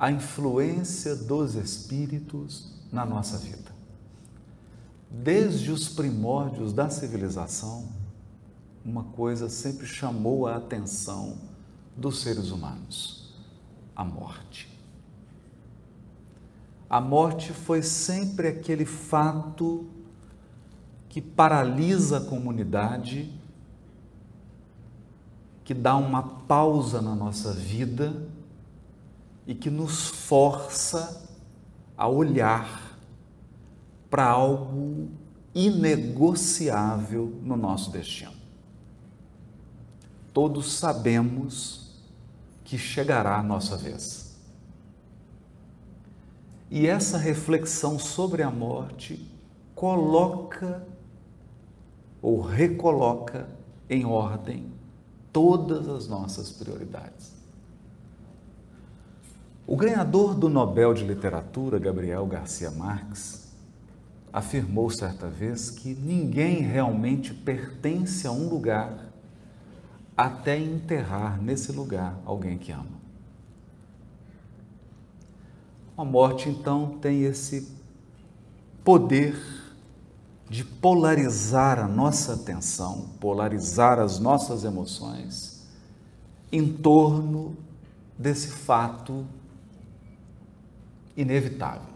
a influência dos espíritos na nossa vida. Desde os primórdios da civilização, uma coisa sempre chamou a atenção dos seres humanos: a morte. A morte foi sempre aquele fato que paralisa a comunidade, que dá uma pausa na nossa vida e que nos força a olhar para algo inegociável no nosso destino. Todos sabemos que chegará a nossa vez. E essa reflexão sobre a morte coloca ou recoloca em ordem todas as nossas prioridades. O ganhador do Nobel de Literatura, Gabriel Garcia Marques, afirmou certa vez que ninguém realmente pertence a um lugar até enterrar nesse lugar alguém que ama. A morte, então, tem esse poder de polarizar a nossa atenção, polarizar as nossas emoções em torno desse fato inevitável.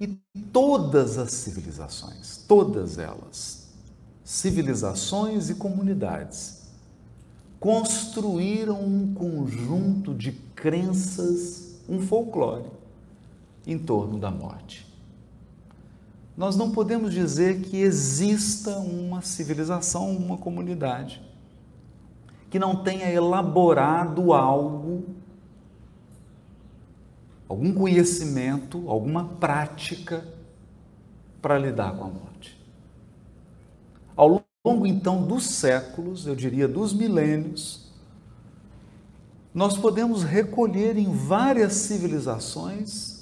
E todas as civilizações, todas elas, civilizações e comunidades, construíram um conjunto de crenças, um folclore em torno da morte. Nós não podemos dizer que exista uma civilização, uma comunidade que não tenha elaborado algo algum conhecimento, alguma prática para lidar com a morte. Ao longo então dos séculos, eu diria dos milênios, nós podemos recolher em várias civilizações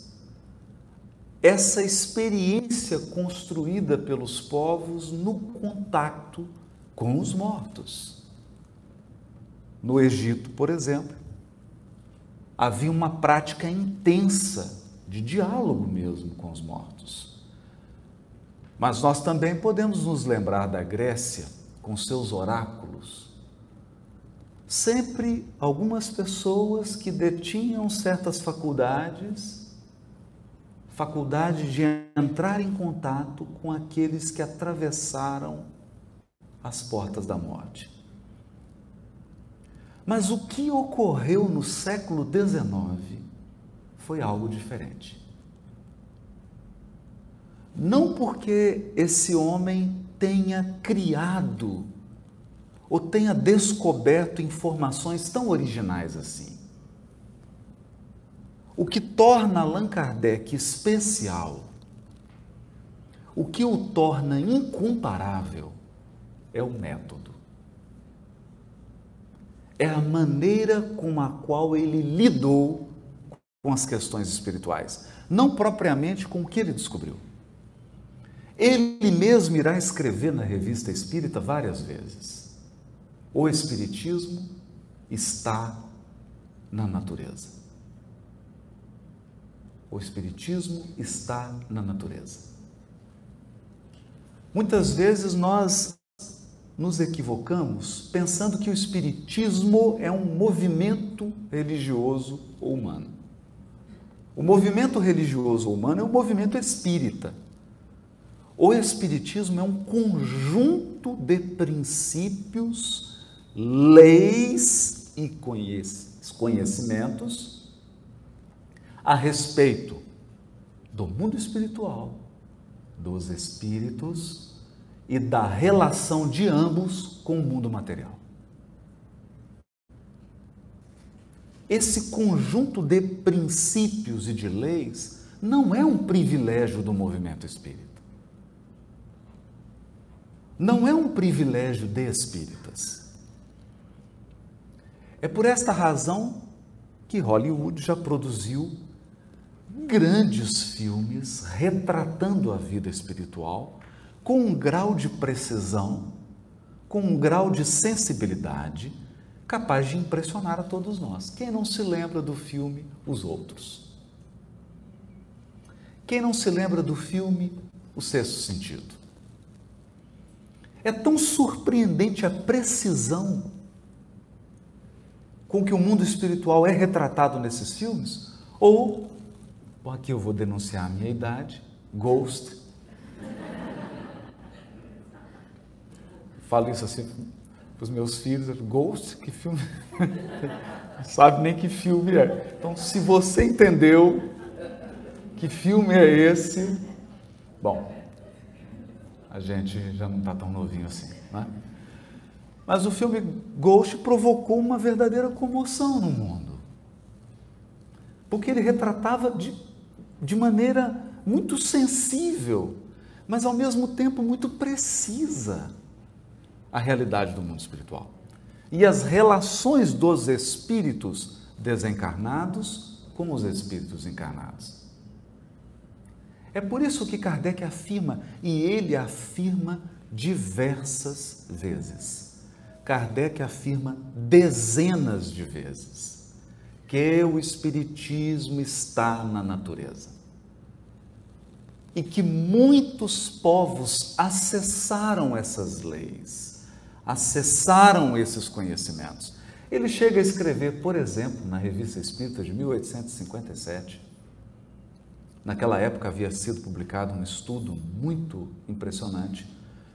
essa experiência construída pelos povos no contato com os mortos. No Egito, por exemplo, havia uma prática intensa de diálogo mesmo com os mortos. Mas nós também podemos nos lembrar da Grécia, com seus oráculos. Sempre algumas pessoas que detinham certas faculdades, faculdade de entrar em contato com aqueles que atravessaram as portas da morte. Mas o que ocorreu no século XIX foi algo diferente. Não porque esse homem tenha criado ou tenha descoberto informações tão originais assim. O que torna Allan Kardec especial, o que o torna incomparável, é o método é a maneira com a qual ele lidou com as questões espirituais, não propriamente com o que ele descobriu. Ele mesmo irá escrever na revista Espírita várias vezes: o Espiritismo está na natureza. O Espiritismo está na natureza. Muitas vezes nós nos equivocamos pensando que o Espiritismo é um movimento religioso ou humano. O movimento religioso ou humano é o movimento espírita. O Espiritismo é um conjunto de princípios, leis e conhecimentos a respeito do mundo espiritual, dos espíritos e da relação de ambos com o mundo material. Esse conjunto de princípios e de leis não é um privilégio do movimento espírita. Não é um privilégio de espíritas. É por esta razão que Hollywood já produziu grandes filmes retratando a vida espiritual com um grau de precisão, com um grau de sensibilidade capaz de impressionar a todos nós. Quem não se lembra do filme Os Outros? Quem não se lembra do filme O Sexto Sentido? É tão surpreendente a precisão com que o mundo espiritual é retratado nesses filmes? Ou, aqui eu vou denunciar a minha idade, Ghost. Falo isso assim para os meus filhos, Ghost, que filme? Não sabe nem que filme é. Então, se você entendeu que filme é esse, bom, a gente já não está tão novinho assim, né? Mas o filme Ghost provocou uma verdadeira comoção no mundo. Porque ele retratava de, de maneira muito sensível, mas ao mesmo tempo muito precisa a realidade do mundo espiritual. E as relações dos espíritos desencarnados com os espíritos encarnados. É por isso que Kardec afirma, e ele afirma diversas vezes Kardec afirma dezenas de vezes que o Espiritismo está na natureza e que muitos povos acessaram essas leis, acessaram esses conhecimentos. Ele chega a escrever, por exemplo, na Revista Espírita de 1857. Naquela época havia sido publicado um estudo muito impressionante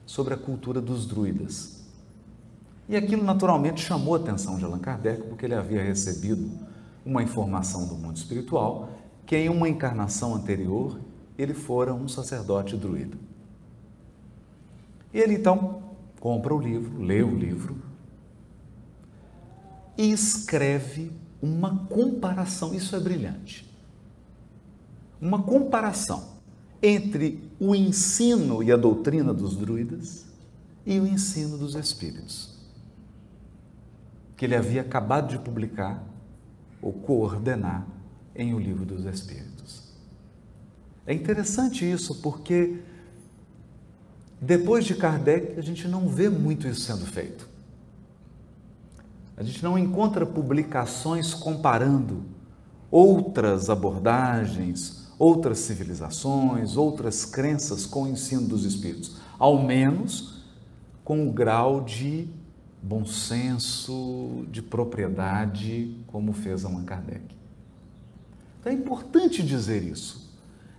sobre a cultura dos druidas. E aquilo naturalmente chamou a atenção de Allan Kardec, porque ele havia recebido uma informação do mundo espiritual que em uma encarnação anterior ele fora um sacerdote druida. E ele então compra o livro, lê o livro e escreve uma comparação. Isso é brilhante. Uma comparação entre o ensino e a doutrina dos druidas e o ensino dos espíritos que ele havia acabado de publicar ou coordenar em O Livro dos Espíritos. É interessante isso porque depois de Kardec a gente não vê muito isso sendo feito. A gente não encontra publicações comparando outras abordagens, outras civilizações, outras crenças com o ensino dos espíritos, ao menos com o grau de bom senso, de propriedade, como fez Allan Kardec. Então é importante dizer isso.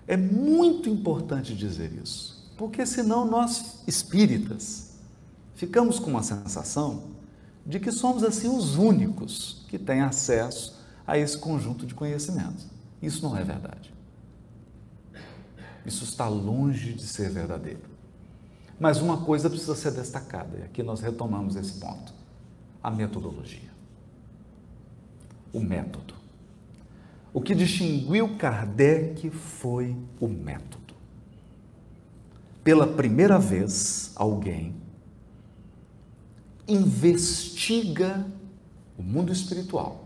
É muito importante dizer isso. Porque senão nós, espíritas, ficamos com uma sensação de que somos assim os únicos que têm acesso a esse conjunto de conhecimentos. Isso não é verdade. Isso está longe de ser verdadeiro. Mas uma coisa precisa ser destacada, e aqui nós retomamos esse ponto: a metodologia. O método. O que distinguiu Kardec foi o método. Pela primeira vez, alguém investiga o mundo espiritual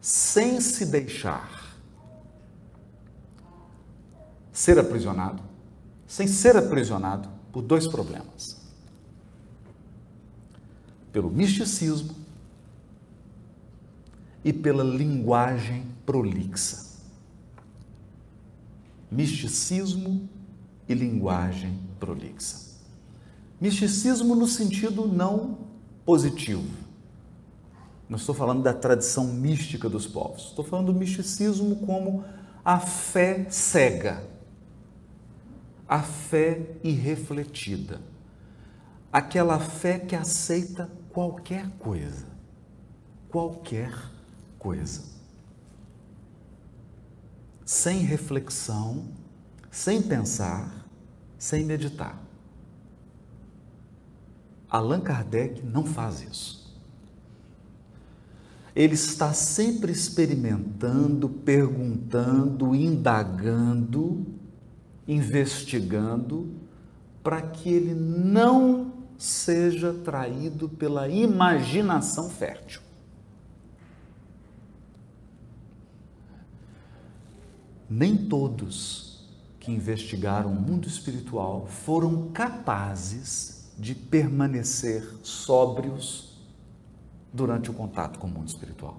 sem se deixar ser aprisionado sem ser aprisionado por dois problemas: pelo misticismo e pela linguagem prolixa. Misticismo e linguagem prolixa. Misticismo no sentido não positivo. Não estou falando da tradição mística dos povos. Estou falando do misticismo como a fé cega a fé irrefletida, aquela fé que aceita qualquer coisa, qualquer coisa, sem reflexão, sem pensar, sem meditar. Allan Kardec não faz isso. Ele está sempre experimentando, perguntando, indagando investigando para que ele não seja traído pela imaginação fértil. Nem todos que investigaram o mundo espiritual foram capazes de permanecer sóbrios durante o contato com o mundo espiritual.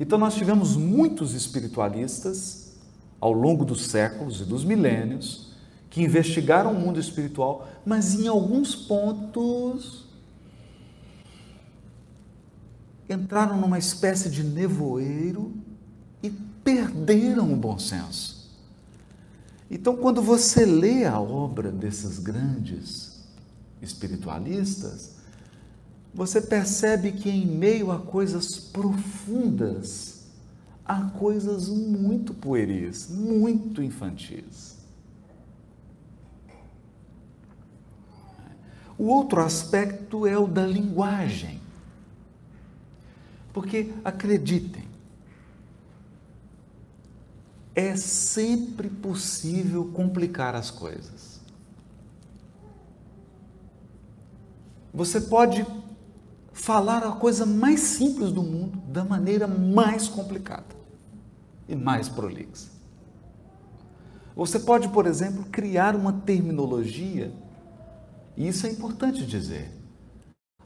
Então, nós tivemos muitos espiritualistas ao longo dos séculos e dos milênios que investigaram o mundo espiritual, mas em alguns pontos entraram numa espécie de nevoeiro perderam o bom senso. Então, quando você lê a obra desses grandes espiritualistas, você percebe que em meio a coisas profundas, há coisas muito pueris, muito infantis. O outro aspecto é o da linguagem. Porque, acreditem, é sempre possível complicar as coisas. Você pode falar a coisa mais simples do mundo da maneira mais complicada e mais prolixa. Você pode, por exemplo, criar uma terminologia, e isso é importante dizer.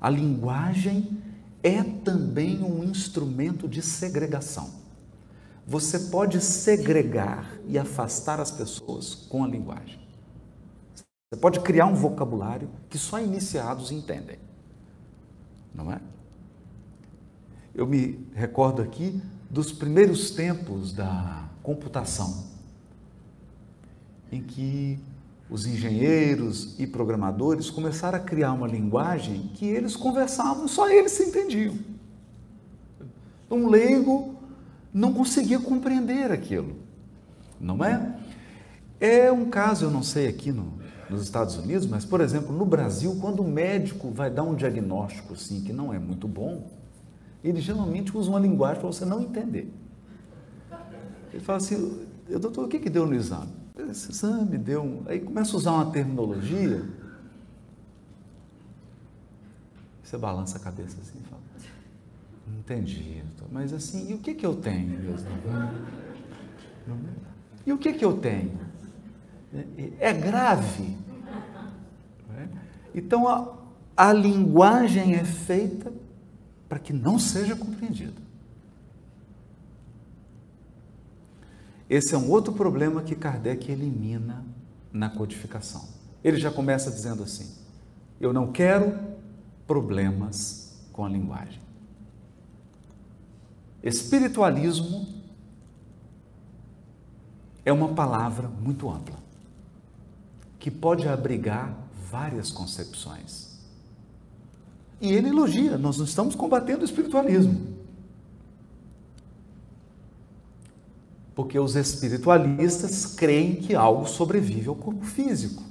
A linguagem é também um instrumento de segregação. Você pode segregar e afastar as pessoas com a linguagem. Você pode criar um vocabulário que só iniciados entendem. Não é? Eu me recordo aqui dos primeiros tempos da computação, em que os engenheiros e programadores começaram a criar uma linguagem que eles conversavam, só eles se entendiam. Um leigo não conseguia compreender aquilo, não é? É um caso, eu não sei aqui no, nos Estados Unidos, mas, por exemplo, no Brasil, quando o médico vai dar um diagnóstico assim, que não é muito bom, ele geralmente usa uma linguagem para você não entender. Ele fala assim, doutor, o que, que deu no exame? Esse exame deu um... Aí começa a usar uma terminologia, você balança a cabeça assim e fala, Entendi, mas assim, e o que, que eu tenho? E o que, que eu tenho? É grave. Então a, a linguagem é feita para que não seja compreendida. Esse é um outro problema que Kardec elimina na codificação. Ele já começa dizendo assim: eu não quero problemas com a linguagem. Espiritualismo é uma palavra muito ampla, que pode abrigar várias concepções. E ele elogia, nós não estamos combatendo o espiritualismo. Porque os espiritualistas creem que algo sobrevive ao corpo físico.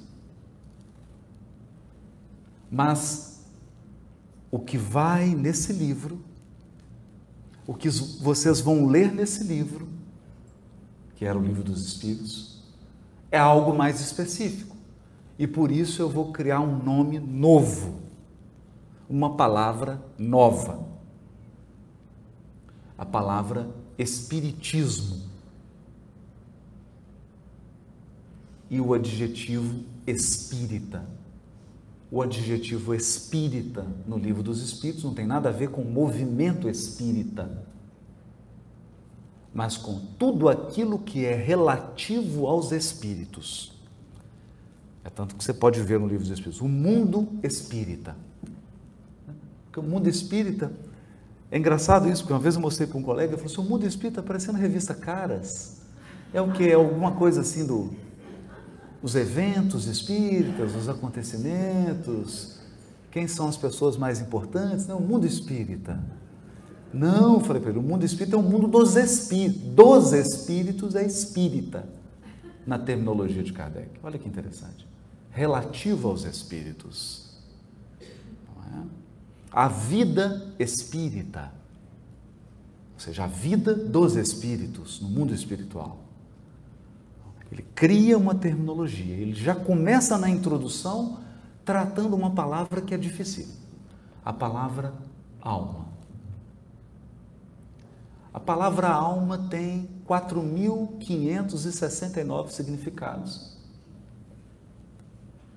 Mas o que vai nesse livro o que vocês vão ler nesse livro, que era o livro dos Espíritos, é algo mais específico. E por isso eu vou criar um nome novo, uma palavra nova. A palavra Espiritismo. E o adjetivo espírita. O adjetivo espírita no livro dos Espíritos não tem nada a ver com movimento espírita, mas com tudo aquilo que é relativo aos espíritos. É tanto que você pode ver no livro dos Espíritos, o mundo espírita. Porque o mundo espírita, é engraçado isso, porque uma vez eu mostrei para um colega, ele falou assim, o mundo espírita aparecendo na revista Caras. É o que? É alguma coisa assim do os eventos espíritas, os acontecimentos, quem são as pessoas mais importantes? Não, o mundo espírita. Não, falei para ele, o mundo espírita é o mundo dos espíritos. Dos espíritos é espírita, na terminologia de Kardec. Olha que interessante. Relativo aos espíritos. É? A vida espírita, ou seja, a vida dos espíritos no mundo espiritual. Ele cria uma terminologia, ele já começa na introdução tratando uma palavra que é difícil, a palavra alma. A palavra alma tem 4.569 significados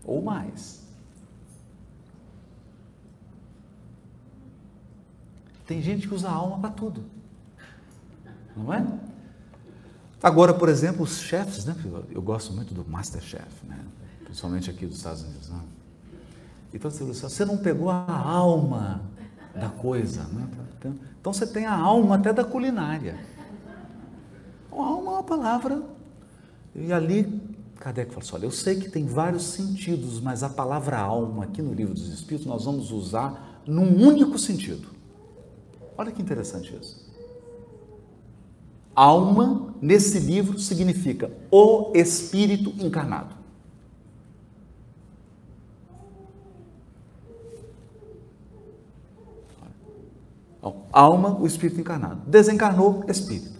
ou mais. Tem gente que usa alma para tudo, não é? Agora, por exemplo, os chefes, né? Eu gosto muito do Masterchef, né? Principalmente aqui dos Estados Unidos. Né? Então, você não pegou a alma da coisa, né? Então você tem a alma até da culinária. A alma é uma palavra. E ali, Kardec falou assim: olha, eu sei que tem vários sentidos, mas a palavra alma aqui no livro dos Espíritos nós vamos usar num único sentido. Olha que interessante isso. Alma, nesse livro, significa o Espírito encarnado. Alma, o Espírito encarnado. Desencarnou, Espírito.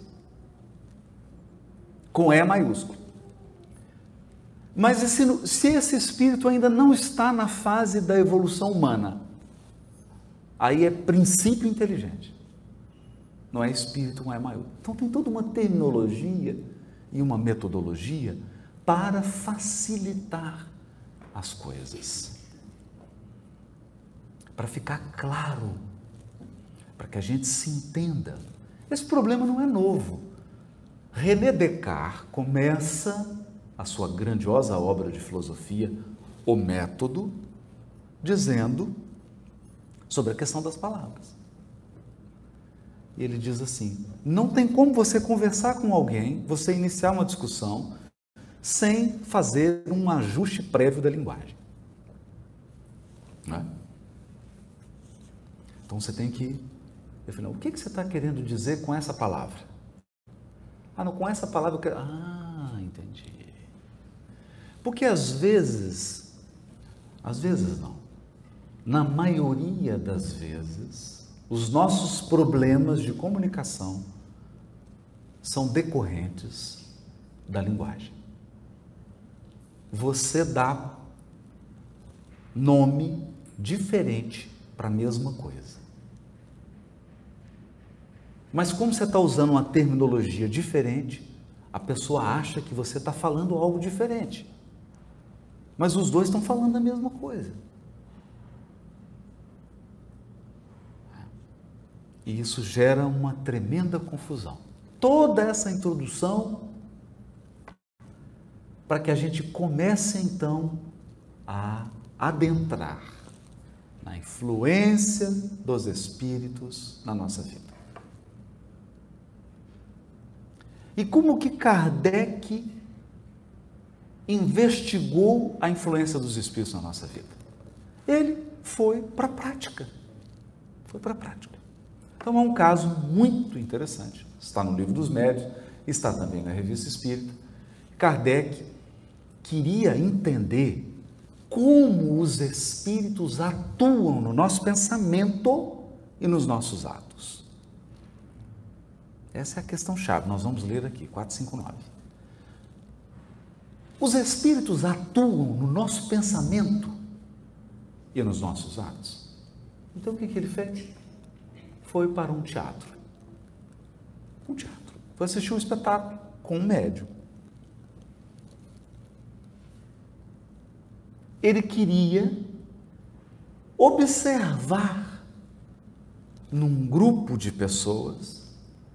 Com E maiúsculo. Mas esse, se esse espírito ainda não está na fase da evolução humana, aí é princípio inteligente. Não é espírito, não é maior. Então tem toda uma terminologia e uma metodologia para facilitar as coisas. Para ficar claro para que a gente se entenda. Esse problema não é novo. René Descartes começa a sua grandiosa obra de filosofia, O Método, dizendo sobre a questão das palavras. E ele diz assim: não tem como você conversar com alguém, você iniciar uma discussão, sem fazer um ajuste prévio da linguagem. É? Então você tem que falei, o que, que você está querendo dizer com essa palavra? Ah, não, com essa palavra eu quero. Ah, entendi. Porque às vezes, às vezes não, na maioria das vezes, os nossos problemas de comunicação são decorrentes da linguagem. Você dá nome diferente para a mesma coisa. Mas como você está usando uma terminologia diferente, a pessoa acha que você está falando algo diferente. Mas os dois estão falando a mesma coisa. E isso gera uma tremenda confusão. Toda essa introdução para que a gente comece então a adentrar na influência dos espíritos na nossa vida. E como que Kardec investigou a influência dos espíritos na nossa vida? Ele foi para a prática. Foi para a prática. Então é um caso muito interessante. Está no livro dos médios, está também na revista Espírita. Kardec queria entender como os espíritos atuam no nosso pensamento e nos nossos atos. Essa é a questão chave. Nós vamos ler aqui, 459. Os espíritos atuam no nosso pensamento e nos nossos atos. Então o que, que ele fez? Foi para um teatro. Um teatro. Foi assistir um espetáculo com um médium. Ele queria observar num grupo de pessoas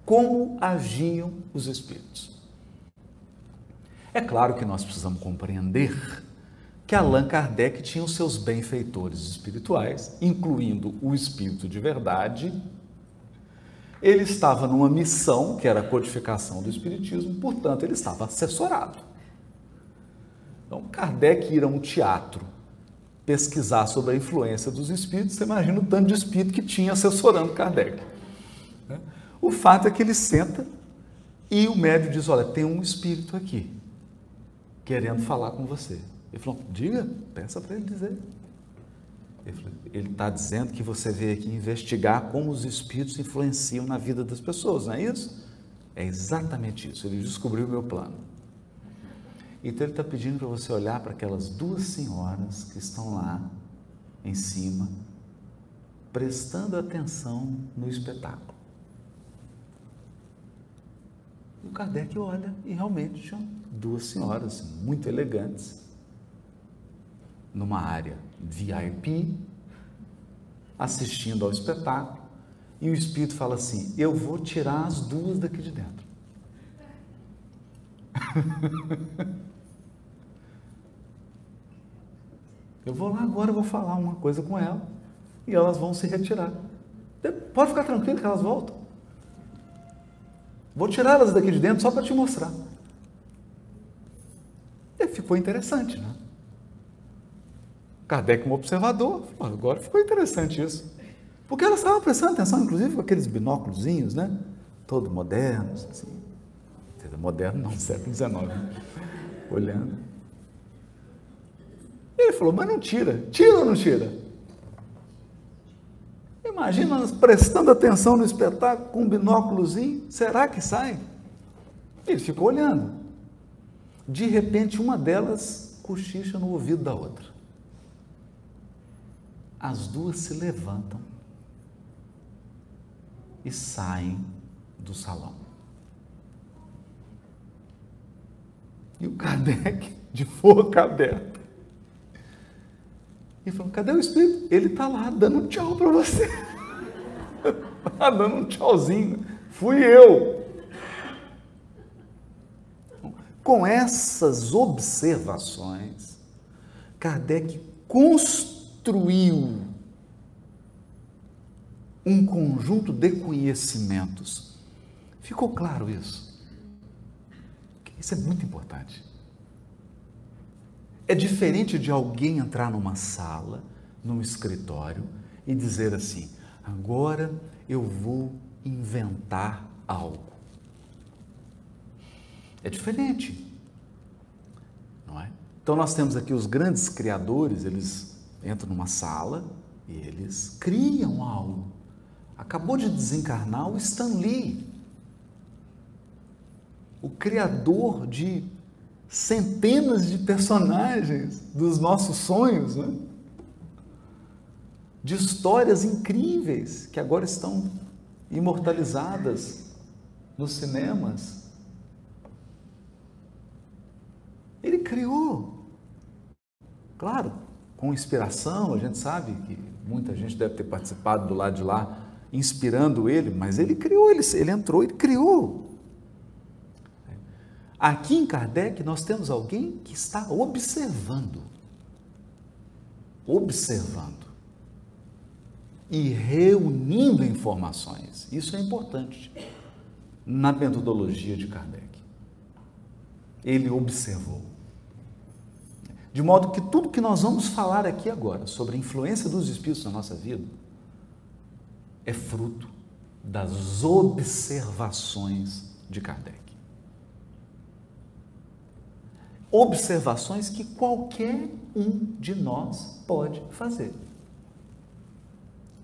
como agiam os espíritos. É claro que nós precisamos compreender que Allan Kardec tinha os seus benfeitores espirituais, incluindo o espírito de verdade. Ele estava numa missão, que era a codificação do espiritismo, portanto, ele estava assessorado. Então, Kardec ir a um teatro pesquisar sobre a influência dos espíritos, você imagina o tanto de espírito que tinha assessorando Kardec. O fato é que ele senta e o médium diz: Olha, tem um espírito aqui querendo falar com você. Ele falou: Diga, peça para ele dizer. Ele está dizendo que você veio aqui investigar como os espíritos influenciam na vida das pessoas, não é isso? É exatamente isso. Ele descobriu o meu plano. Então ele está pedindo para você olhar para aquelas duas senhoras que estão lá em cima, prestando atenção no espetáculo. E o Kardec olha e realmente tinham duas senhoras muito elegantes, numa área VIP, assistindo ao espetáculo, E o Espírito fala assim: Eu vou tirar as duas daqui de dentro. Eu vou lá agora, vou falar uma coisa com ela e elas vão se retirar. Pode ficar tranquilo que elas voltam. Vou tirá-las daqui de dentro só para te mostrar. E ficou interessante, né? Kardec, como observador, agora ficou interessante isso. Porque elas estavam prestando atenção, inclusive, com aqueles binóculos, né? Todo modernos, assim. Moderno não, século XIX. Olhando. Ele falou, mas não tira. Tira ou não tira? Imagina nós prestando atenção no espetáculo com um binóculozinho. Será que sai? Ele ficou olhando. De repente, uma delas cochicha no ouvido da outra. As duas se levantam e saem do salão. E o Kardec, de boca aberta, e falou: cadê o Espírito? Ele está lá dando um tchau para você. Está dando um tchauzinho. Fui eu. Com essas observações, Kardec construiu construiu um conjunto de conhecimentos. Ficou claro isso? Isso é muito importante. É diferente de alguém entrar numa sala, num escritório e dizer assim: agora eu vou inventar algo. É diferente, não é? Então nós temos aqui os grandes criadores, eles entram numa sala e eles criam algo. Acabou de desencarnar o Stan Lee, o criador de centenas de personagens dos nossos sonhos, né? de histórias incríveis que agora estão imortalizadas nos cinemas. Ele criou. Claro, com inspiração, a gente sabe que muita gente deve ter participado do lado de lá, inspirando ele, mas ele criou, ele, ele entrou, ele criou. Aqui em Kardec nós temos alguém que está observando, observando e reunindo informações. Isso é importante na metodologia de Kardec. Ele observou. De modo que tudo que nós vamos falar aqui agora sobre a influência dos espíritos na nossa vida é fruto das observações de Kardec. Observações que qualquer um de nós pode fazer.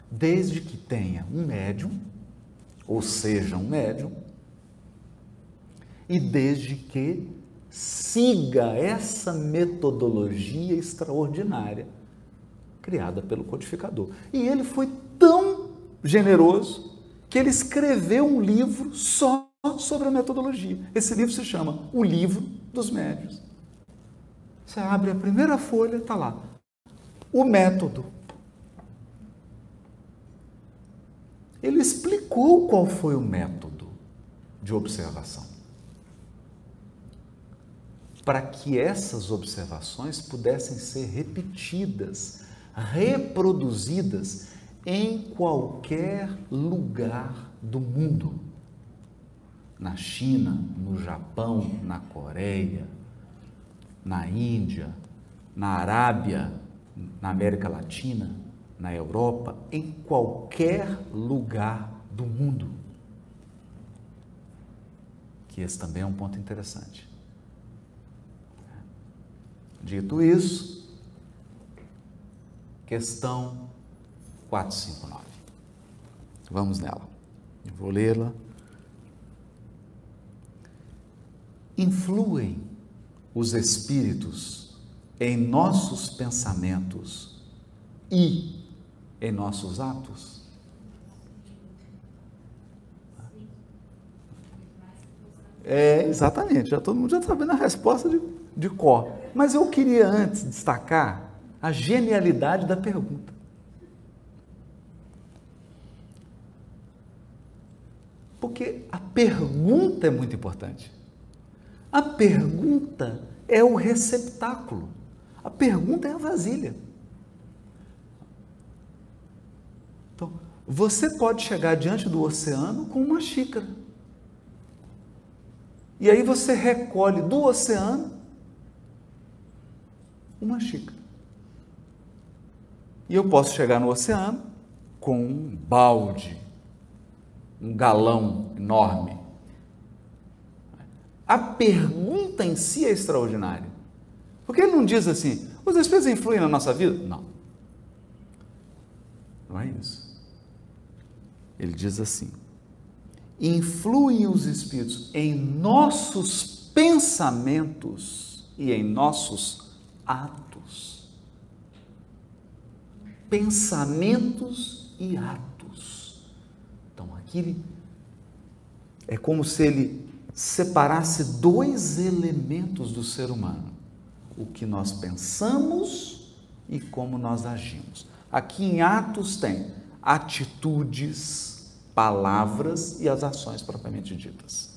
Desde que tenha um médium, ou seja, um médium, e desde que siga essa metodologia extraordinária criada pelo codificador. E ele foi tão generoso que ele escreveu um livro só sobre a metodologia. Esse livro se chama O Livro dos Médios. Você abre a primeira folha, está lá. O método. Ele explicou qual foi o método de observação para que essas observações pudessem ser repetidas, reproduzidas em qualquer lugar do mundo. Na China, no Japão, na Coreia, na Índia, na Arábia, na América Latina, na Europa, em qualquer lugar do mundo. Que esse também é um ponto interessante. Dito isso, questão 459. Vamos nela. Eu vou lê-la. Influem os espíritos em nossos pensamentos e em nossos atos? É, exatamente, já todo mundo já está sabendo a resposta de, de cor. Mas eu queria antes destacar a genialidade da pergunta. Porque a pergunta é muito importante. A pergunta é o receptáculo. A pergunta é a vasilha. Então, você pode chegar diante do oceano com uma xícara. E aí você recolhe do oceano uma xícara. E eu posso chegar no oceano com um balde, um galão enorme. A pergunta em si é extraordinária. Porque ele não diz assim, os espíritos influem na nossa vida? Não. Não é isso. Ele diz assim: influem os espíritos em nossos pensamentos e em nossos atos. Pensamentos e atos. Então aqui é como se ele separasse dois elementos do ser humano: o que nós pensamos e como nós agimos. Aqui em Atos tem atitudes, palavras e as ações propriamente ditas.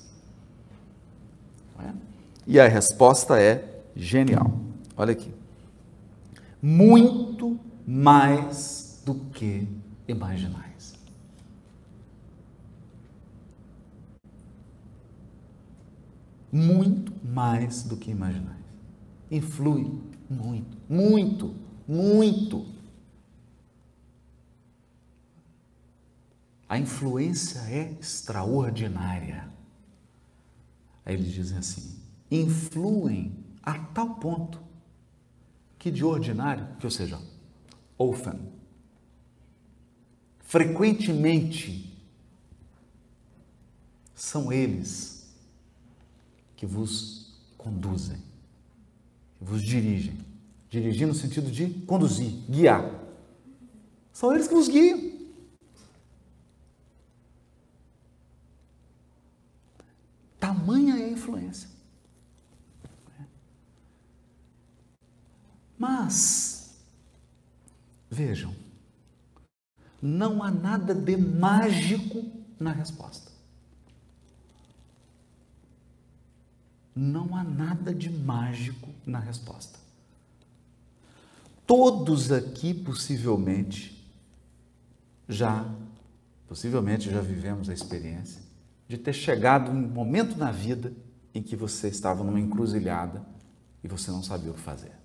É? E a resposta é genial. Olha aqui. Muito mais do que imaginais. Muito mais do que imaginais. Influi muito, muito, muito A influência é extraordinária. Aí eles dizem assim: influem a tal ponto que de ordinário, que ou seja, often, frequentemente são eles que vos conduzem, que vos dirigem. Dirigir no sentido de conduzir, guiar. São eles que vos guiam. Tamanha é a influência. Mas, vejam, não há nada de mágico na resposta. Não há nada de mágico na resposta. Todos aqui possivelmente já possivelmente já vivemos a experiência de ter chegado um momento na vida em que você estava numa encruzilhada e você não sabia o que fazer.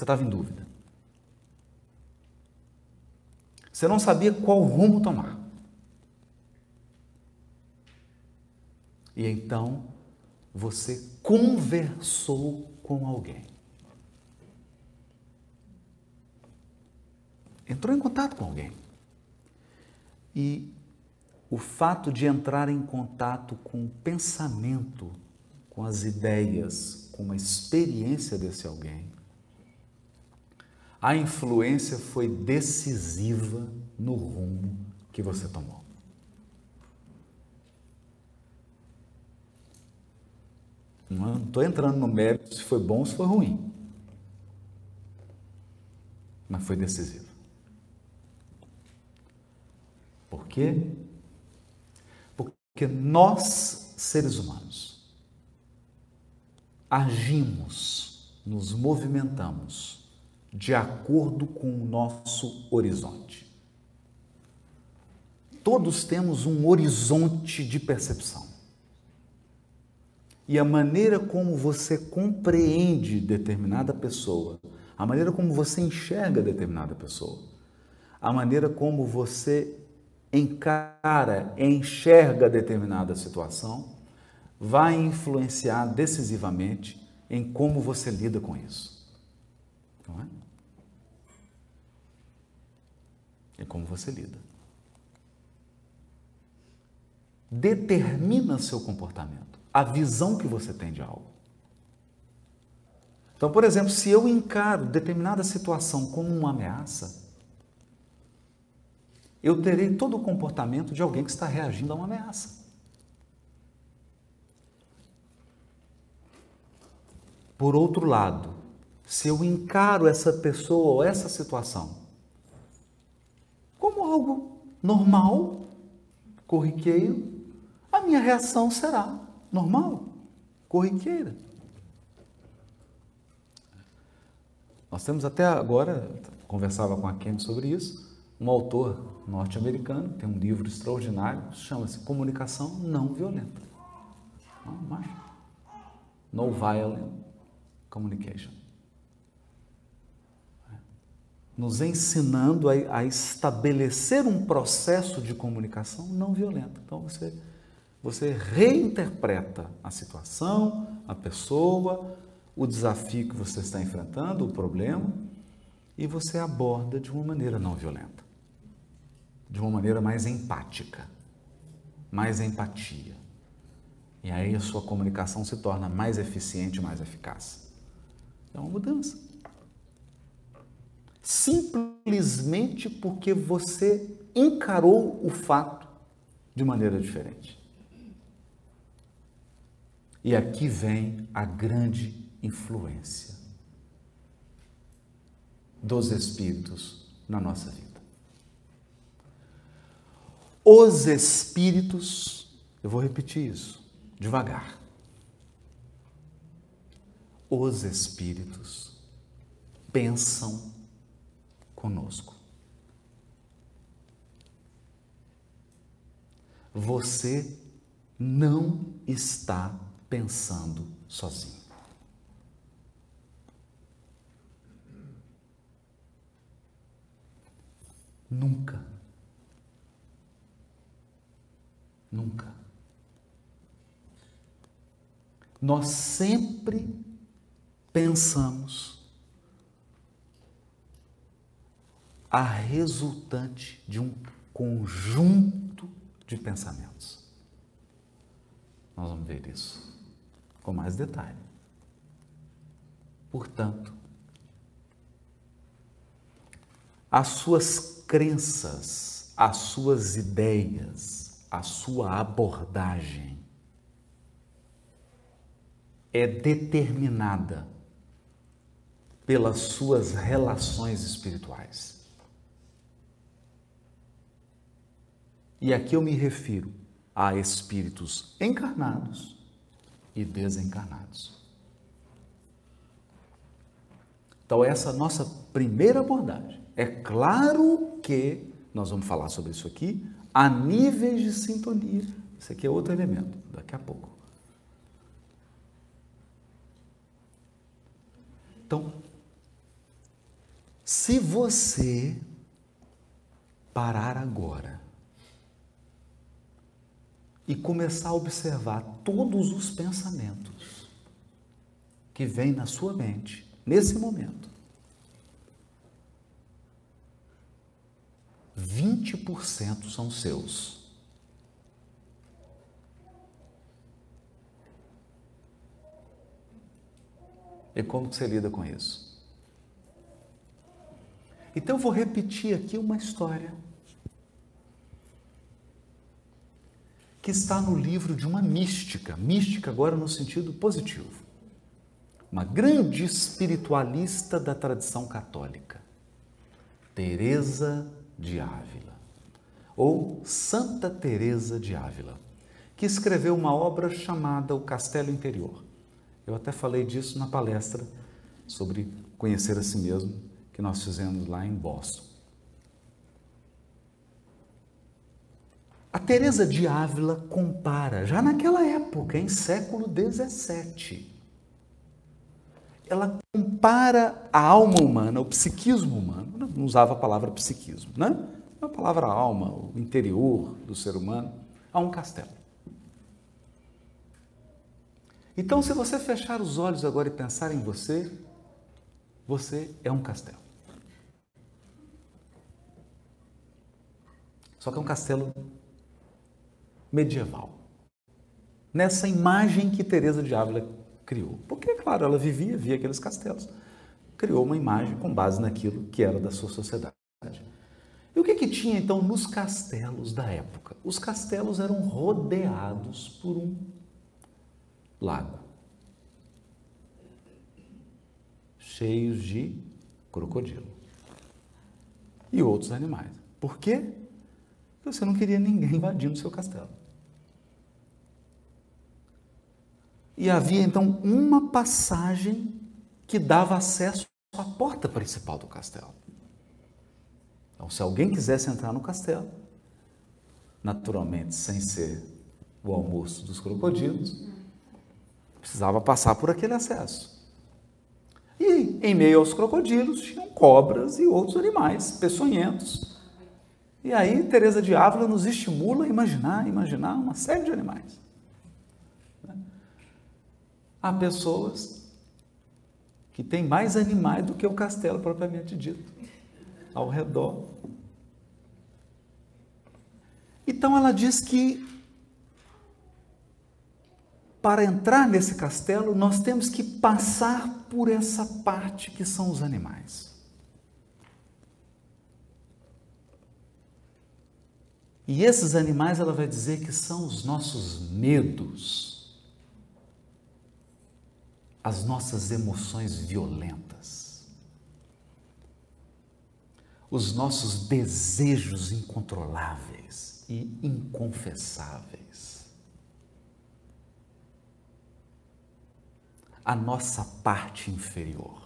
Você estava em dúvida. Você não sabia qual rumo tomar. E então você conversou com alguém. Entrou em contato com alguém. E o fato de entrar em contato com o pensamento, com as ideias, com a experiência desse alguém, a influência foi decisiva no rumo que você tomou. Não estou entrando no mérito se foi bom ou se foi ruim. Mas foi decisivo. Por quê? Porque nós, seres humanos, agimos, nos movimentamos de acordo com o nosso horizonte. Todos temos um horizonte de percepção. E a maneira como você compreende determinada pessoa, a maneira como você enxerga determinada pessoa, a maneira como você encara, enxerga determinada situação, vai influenciar decisivamente em como você lida com isso. Não é? É como você lida. Determina seu comportamento, a visão que você tem de algo. Então, por exemplo, se eu encaro determinada situação como uma ameaça, eu terei todo o comportamento de alguém que está reagindo a uma ameaça. Por outro lado, se eu encaro essa pessoa ou essa situação como algo normal, corriqueiro, a minha reação será normal, corriqueira. Nós temos até agora, conversava com a Kenny sobre isso, um autor norte-americano, tem um livro extraordinário, chama-se Comunicação Não Violenta. Não, no Violent Communication. Nos ensinando a, a estabelecer um processo de comunicação não violenta. Então você, você reinterpreta a situação, a pessoa, o desafio que você está enfrentando, o problema, e você aborda de uma maneira não violenta, de uma maneira mais empática, mais empatia. E aí a sua comunicação se torna mais eficiente, mais eficaz. É uma mudança. Simplesmente porque você encarou o fato de maneira diferente. E aqui vem a grande influência dos espíritos na nossa vida. Os espíritos, eu vou repetir isso devagar. Os espíritos pensam conosco. Você não está pensando sozinho. Nunca. Nunca. Nós sempre pensamos a resultante de um conjunto de pensamentos. Nós vamos ver isso com mais detalhe. Portanto, as suas crenças, as suas ideias, a sua abordagem é determinada pelas suas relações espirituais. E aqui eu me refiro a espíritos encarnados e desencarnados. Então, essa é a nossa primeira abordagem. É claro que nós vamos falar sobre isso aqui a níveis de sintonia. Isso aqui é outro elemento, daqui a pouco. Então, se você parar agora e começar a observar todos os pensamentos que vêm na sua mente nesse momento, 20% são seus. E como que você lida com isso? Então eu vou repetir aqui uma história que está no livro de uma mística, mística agora no sentido positivo. Uma grande espiritualista da tradição católica, Teresa de Ávila, ou Santa Teresa de Ávila, que escreveu uma obra chamada O Castelo Interior. Eu até falei disso na palestra sobre conhecer a si mesmo que nós fizemos lá em Boston. A Teresa de Ávila compara, já naquela época, em século XVII, ela compara a alma humana, o psiquismo humano, não usava a palavra psiquismo, né? A palavra alma, o interior do ser humano, a um castelo. Então, se você fechar os olhos agora e pensar em você, você é um castelo. Só que é um castelo medieval. Nessa imagem que Teresa de Ávila criou. Porque, claro, ela vivia, via aqueles castelos. Criou uma imagem com base naquilo que era da sua sociedade. E o que, que tinha então nos castelos da época? Os castelos eram rodeados por um lago, cheios de crocodilo e outros animais. Por quê? Você não queria ninguém invadindo o seu castelo. E havia então uma passagem que dava acesso à porta principal do castelo. Então, se alguém quisesse entrar no castelo, naturalmente sem ser o almoço dos crocodilos, precisava passar por aquele acesso. E em meio aos crocodilos tinham cobras e outros animais peçonhentos. E aí Teresa de Ávila nos estimula a imaginar, imaginar uma série de animais. Há pessoas que têm mais animais do que o castelo propriamente dito, ao redor. Então ela diz que para entrar nesse castelo nós temos que passar por essa parte que são os animais. E esses animais ela vai dizer que são os nossos medos as nossas emoções violentas, os nossos desejos incontroláveis e inconfessáveis, a nossa parte inferior,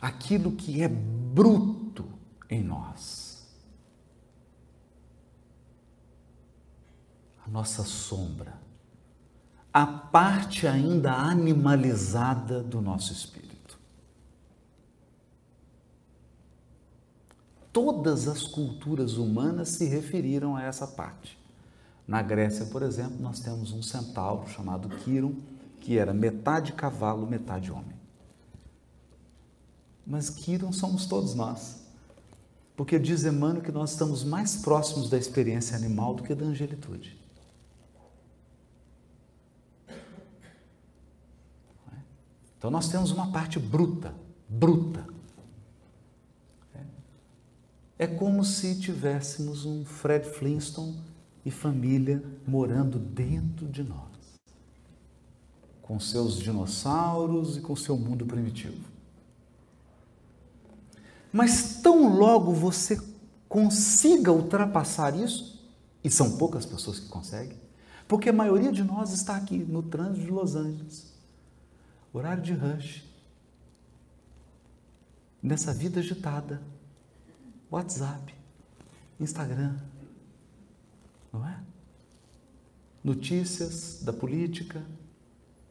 aquilo que é bruto em nós, a nossa sombra a parte ainda animalizada do nosso espírito. Todas as culturas humanas se referiram a essa parte. Na Grécia, por exemplo, nós temos um centauro chamado Quiron, que era metade cavalo, metade homem. Mas Quiron somos todos nós. Porque diz Emmanuel que nós estamos mais próximos da experiência animal do que da angelitude. Então nós temos uma parte bruta, bruta. É como se tivéssemos um Fred Flintstone e família morando dentro de nós, com seus dinossauros e com seu mundo primitivo. Mas tão logo você consiga ultrapassar isso, e são poucas pessoas que conseguem, porque a maioria de nós está aqui no trânsito de Los Angeles horário de rush, nessa vida agitada, WhatsApp, Instagram, não é? Notícias da política,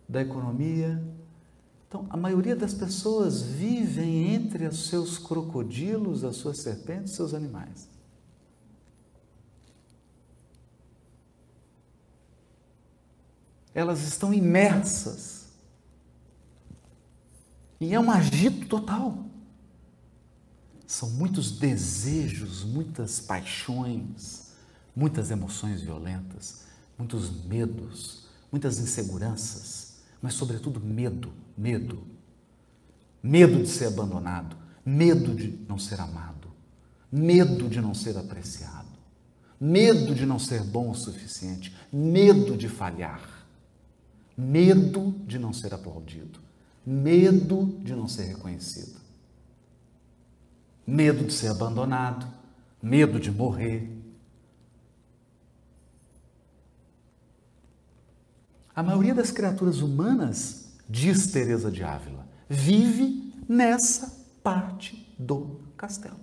da economia. Então, a maioria das pessoas vivem entre os seus crocodilos, as suas serpentes, seus animais. Elas estão imersas e é um agito total. São muitos desejos, muitas paixões, muitas emoções violentas, muitos medos, muitas inseguranças, mas, sobretudo, medo medo. Medo de ser abandonado, medo de não ser amado, medo de não ser apreciado, medo de não ser bom o suficiente, medo de falhar, medo de não ser aplaudido medo de não ser reconhecido, medo de ser abandonado, medo de morrer. A maioria das criaturas humanas, diz Teresa de Ávila, vive nessa parte do castelo.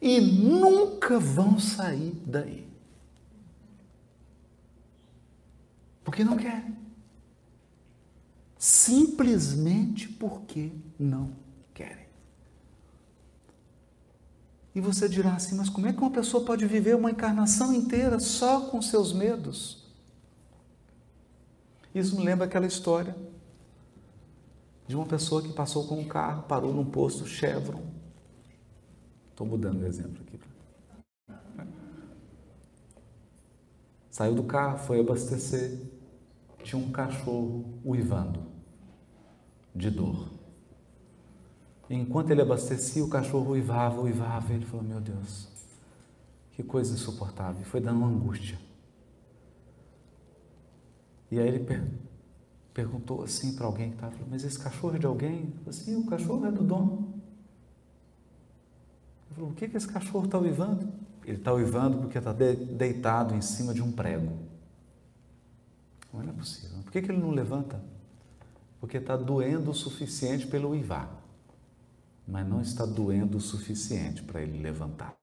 E nunca vão sair daí. Porque não querem simplesmente porque não querem. E você dirá assim: mas como é que uma pessoa pode viver uma encarnação inteira só com seus medos? Isso me lembra aquela história de uma pessoa que passou com um carro, parou num posto Chevron. Estou mudando o exemplo aqui. Saiu do carro, foi abastecer, tinha um cachorro uivando de dor. Enquanto ele abastecia, o cachorro uivava, uivava, e ele falou: Meu Deus, que coisa insuportável. Foi dando uma angústia. E aí ele per perguntou assim para alguém que estava: Mas esse cachorro é de alguém? Eu falei assim: O cachorro é do dono. Falou, o que, que esse cachorro está uivando? Ele está uivando porque está de, deitado em cima de um prego. Não é possível. Por que, que ele não levanta? Porque está doendo o suficiente pelo uivar, mas não está doendo o suficiente para ele levantar.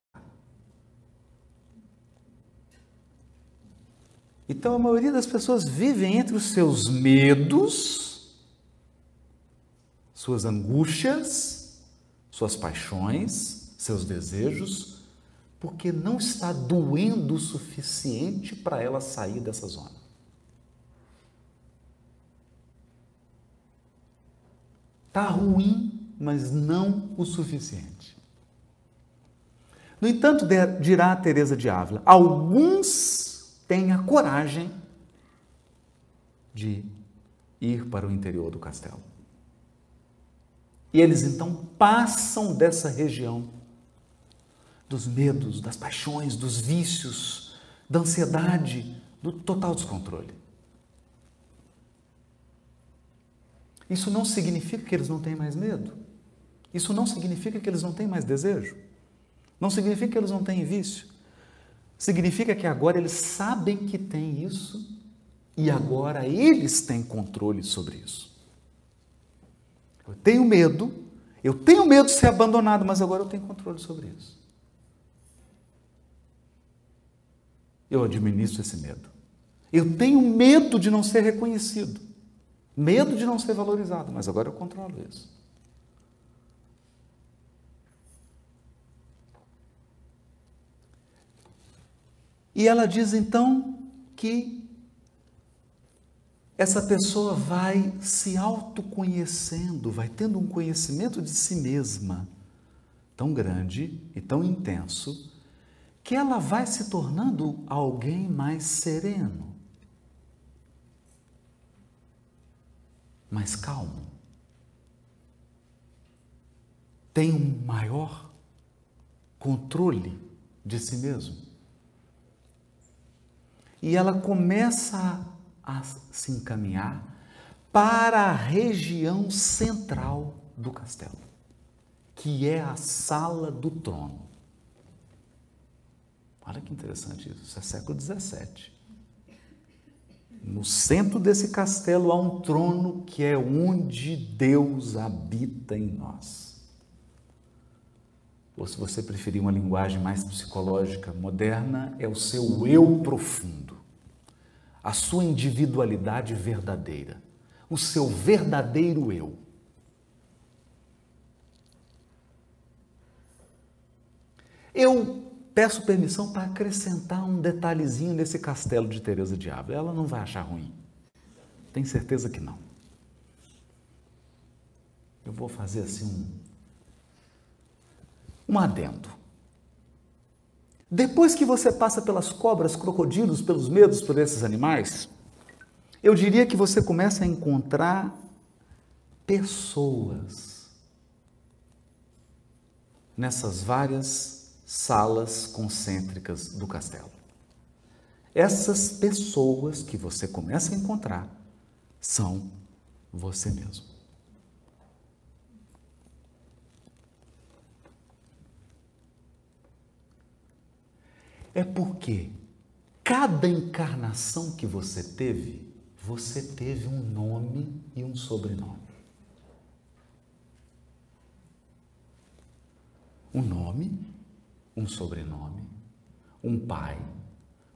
Então a maioria das pessoas vivem entre os seus medos, suas angústias, suas paixões, seus desejos, porque não está doendo o suficiente para ela sair dessa zona. Está ruim, mas não o suficiente. No entanto, dirá Teresa de Ávila, alguns têm a coragem de ir para o interior do castelo. E eles então passam dessa região dos medos, das paixões, dos vícios, da ansiedade, do total descontrole. Isso não significa que eles não têm mais medo. Isso não significa que eles não têm mais desejo. Não significa que eles não têm vício. Significa que agora eles sabem que têm isso e agora eles têm controle sobre isso. Eu tenho medo, eu tenho medo de ser abandonado, mas agora eu tenho controle sobre isso. Eu administro esse medo. Eu tenho medo de não ser reconhecido. Medo de não ser valorizado, mas agora eu controlo isso. E ela diz então que essa pessoa vai se autoconhecendo, vai tendo um conhecimento de si mesma tão grande e tão intenso que ela vai se tornando alguém mais sereno. Mais calmo, tem um maior controle de si mesmo. E ela começa a se encaminhar para a região central do castelo, que é a sala do trono. Olha que interessante isso, isso é século XVII. No centro desse castelo há um trono que é onde Deus habita em nós. Ou se você preferir uma linguagem mais psicológica moderna, é o seu eu profundo, a sua individualidade verdadeira, o seu verdadeiro eu. Eu peço permissão para acrescentar um detalhezinho nesse castelo de Teresa de Ávila. Ela não vai achar ruim. Tem certeza que não. Eu vou fazer assim um um adendo. Depois que você passa pelas cobras, crocodilos, pelos medos por esses animais, eu diria que você começa a encontrar pessoas nessas várias salas concêntricas do castelo. Essas pessoas que você começa a encontrar são você mesmo. É porque cada encarnação que você teve, você teve um nome e um sobrenome. Um nome um sobrenome, um pai,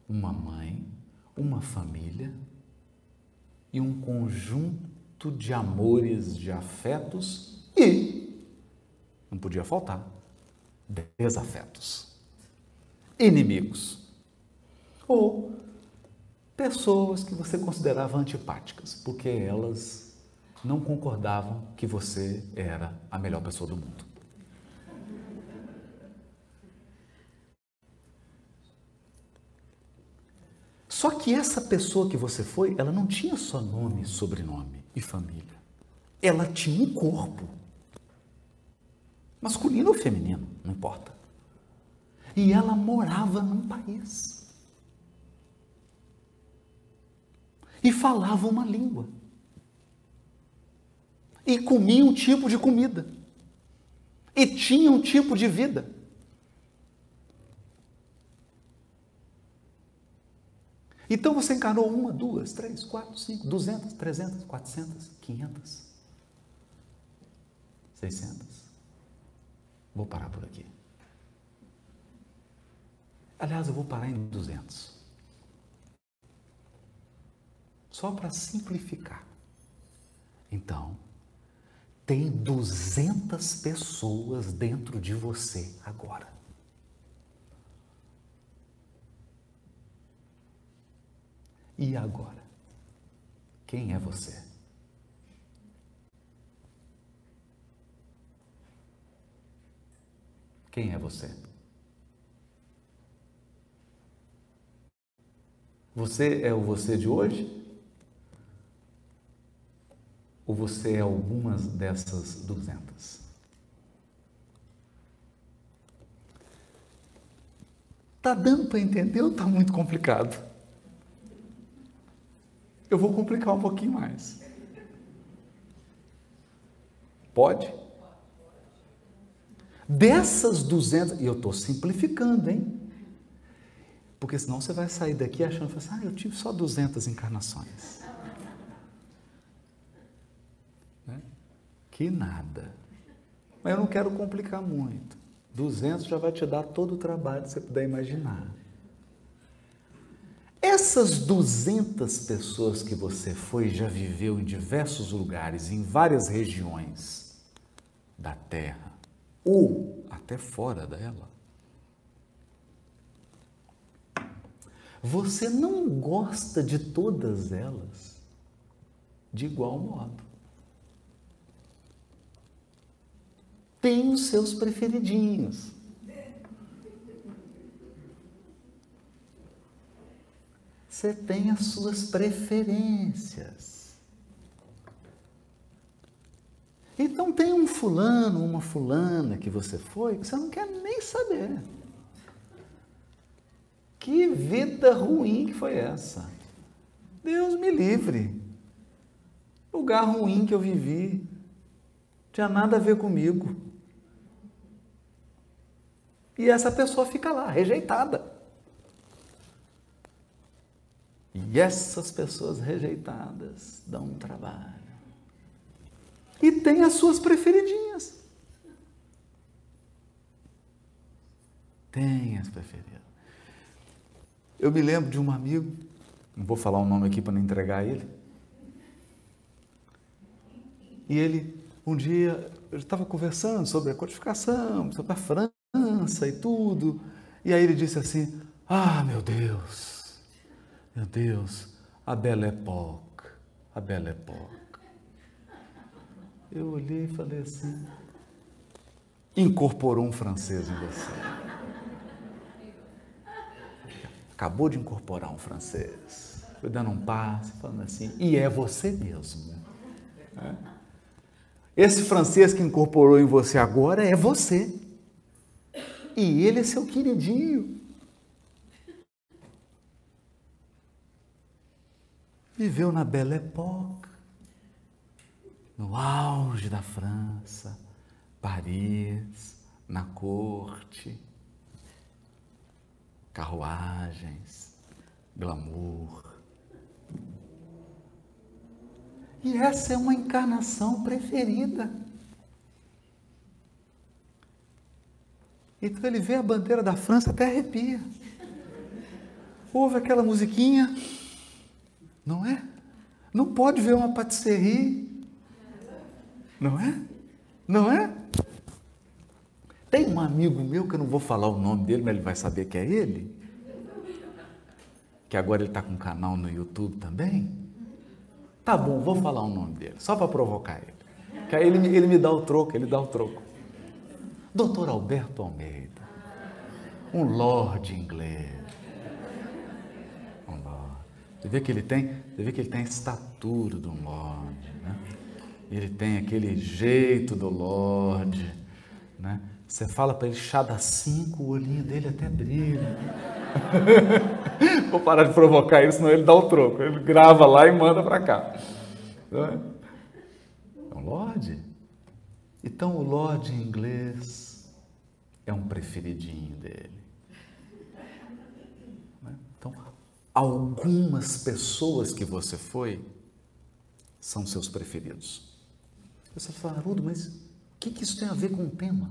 uma mãe, uma família e um conjunto de amores, de afetos e, não podia faltar, desafetos, inimigos ou pessoas que você considerava antipáticas, porque elas não concordavam que você era a melhor pessoa do mundo. Só que essa pessoa que você foi, ela não tinha só nome, sobrenome e família. Ela tinha um corpo. Masculino ou feminino, não importa. E ela morava num país. E falava uma língua. E comia um tipo de comida. E tinha um tipo de vida. Então você encarnou uma, duas, três, quatro, cinco, duzentas, trezentas, quatrocentas, quinhentas, seiscentas. Vou parar por aqui. Aliás, eu vou parar em duzentos. Só para simplificar. Então, tem 200 pessoas dentro de você agora. E agora? Quem é você? Quem é você? Você é o você de hoje? Ou você é algumas dessas duzentas? Tá dando para entender ou tá muito complicado? Eu vou complicar um pouquinho mais. Pode? Dessas duzentas, e eu estou simplificando, hein? Porque senão você vai sair daqui achando, assim, ah, eu tive só 200 encarnações. Que nada. Mas eu não quero complicar muito. 200 já vai te dar todo o trabalho que você puder imaginar. Essas 200 pessoas que você foi já viveu em diversos lugares, em várias regiões da Terra, ou até fora dela. Você não gosta de todas elas de igual modo. tem os seus preferidinhos. Você tem as suas preferências. Então tem um fulano, uma fulana que você foi, que você não quer nem saber. Que vida ruim que foi essa? Deus me livre. Lugar ruim que eu vivi. Tinha nada a ver comigo. E essa pessoa fica lá, rejeitada. E essas pessoas rejeitadas dão um trabalho. E tem as suas preferidinhas. Tem as preferidas. Eu me lembro de um amigo, não vou falar o nome aqui para não entregar ele. E ele, um dia, eu estava conversando sobre a codificação, sobre a França e tudo. E aí ele disse assim: Ah, meu Deus, meu Deus, a Belle Époque, a Belle Époque. Eu olhei e falei assim: incorporou um francês em você. Acabou de incorporar um francês. Foi dando um passo, falando assim, e é você mesmo. É. Esse francês que incorporou em você agora é você. E ele é seu queridinho. Viveu na Belle Époque, no auge da França, Paris, na corte, carruagens, glamour. E essa é uma encarnação preferida. Então ele vê a bandeira da França até arrepia. Ouve aquela musiquinha, não é? Não pode ver uma patisserie, não é? Não é? Tem um amigo meu que eu não vou falar o nome dele, mas ele vai saber que é ele. Que agora ele está com um canal no YouTube também. Tá bom, vou falar o nome dele, só para provocar ele. Que aí ele, ele me dá o troco, ele dá o troco. Doutor Alberto Almeida, um lord inglês. Você vê que ele tem, você vê que ele tem a estatura de um lord, né? Ele tem aquele jeito do lord, né? Você fala para ele chá das cinco, o olhinho dele até brilha. Vou parar de provocar ele, senão ele dá o troco. Ele grava lá e manda para cá. É? é um lord. Então o lord inglês é um preferidinho dele. Né? Então, algumas pessoas que você foi são seus preferidos. Você fala, Haroldo, mas o que, que isso tem a ver com o tema?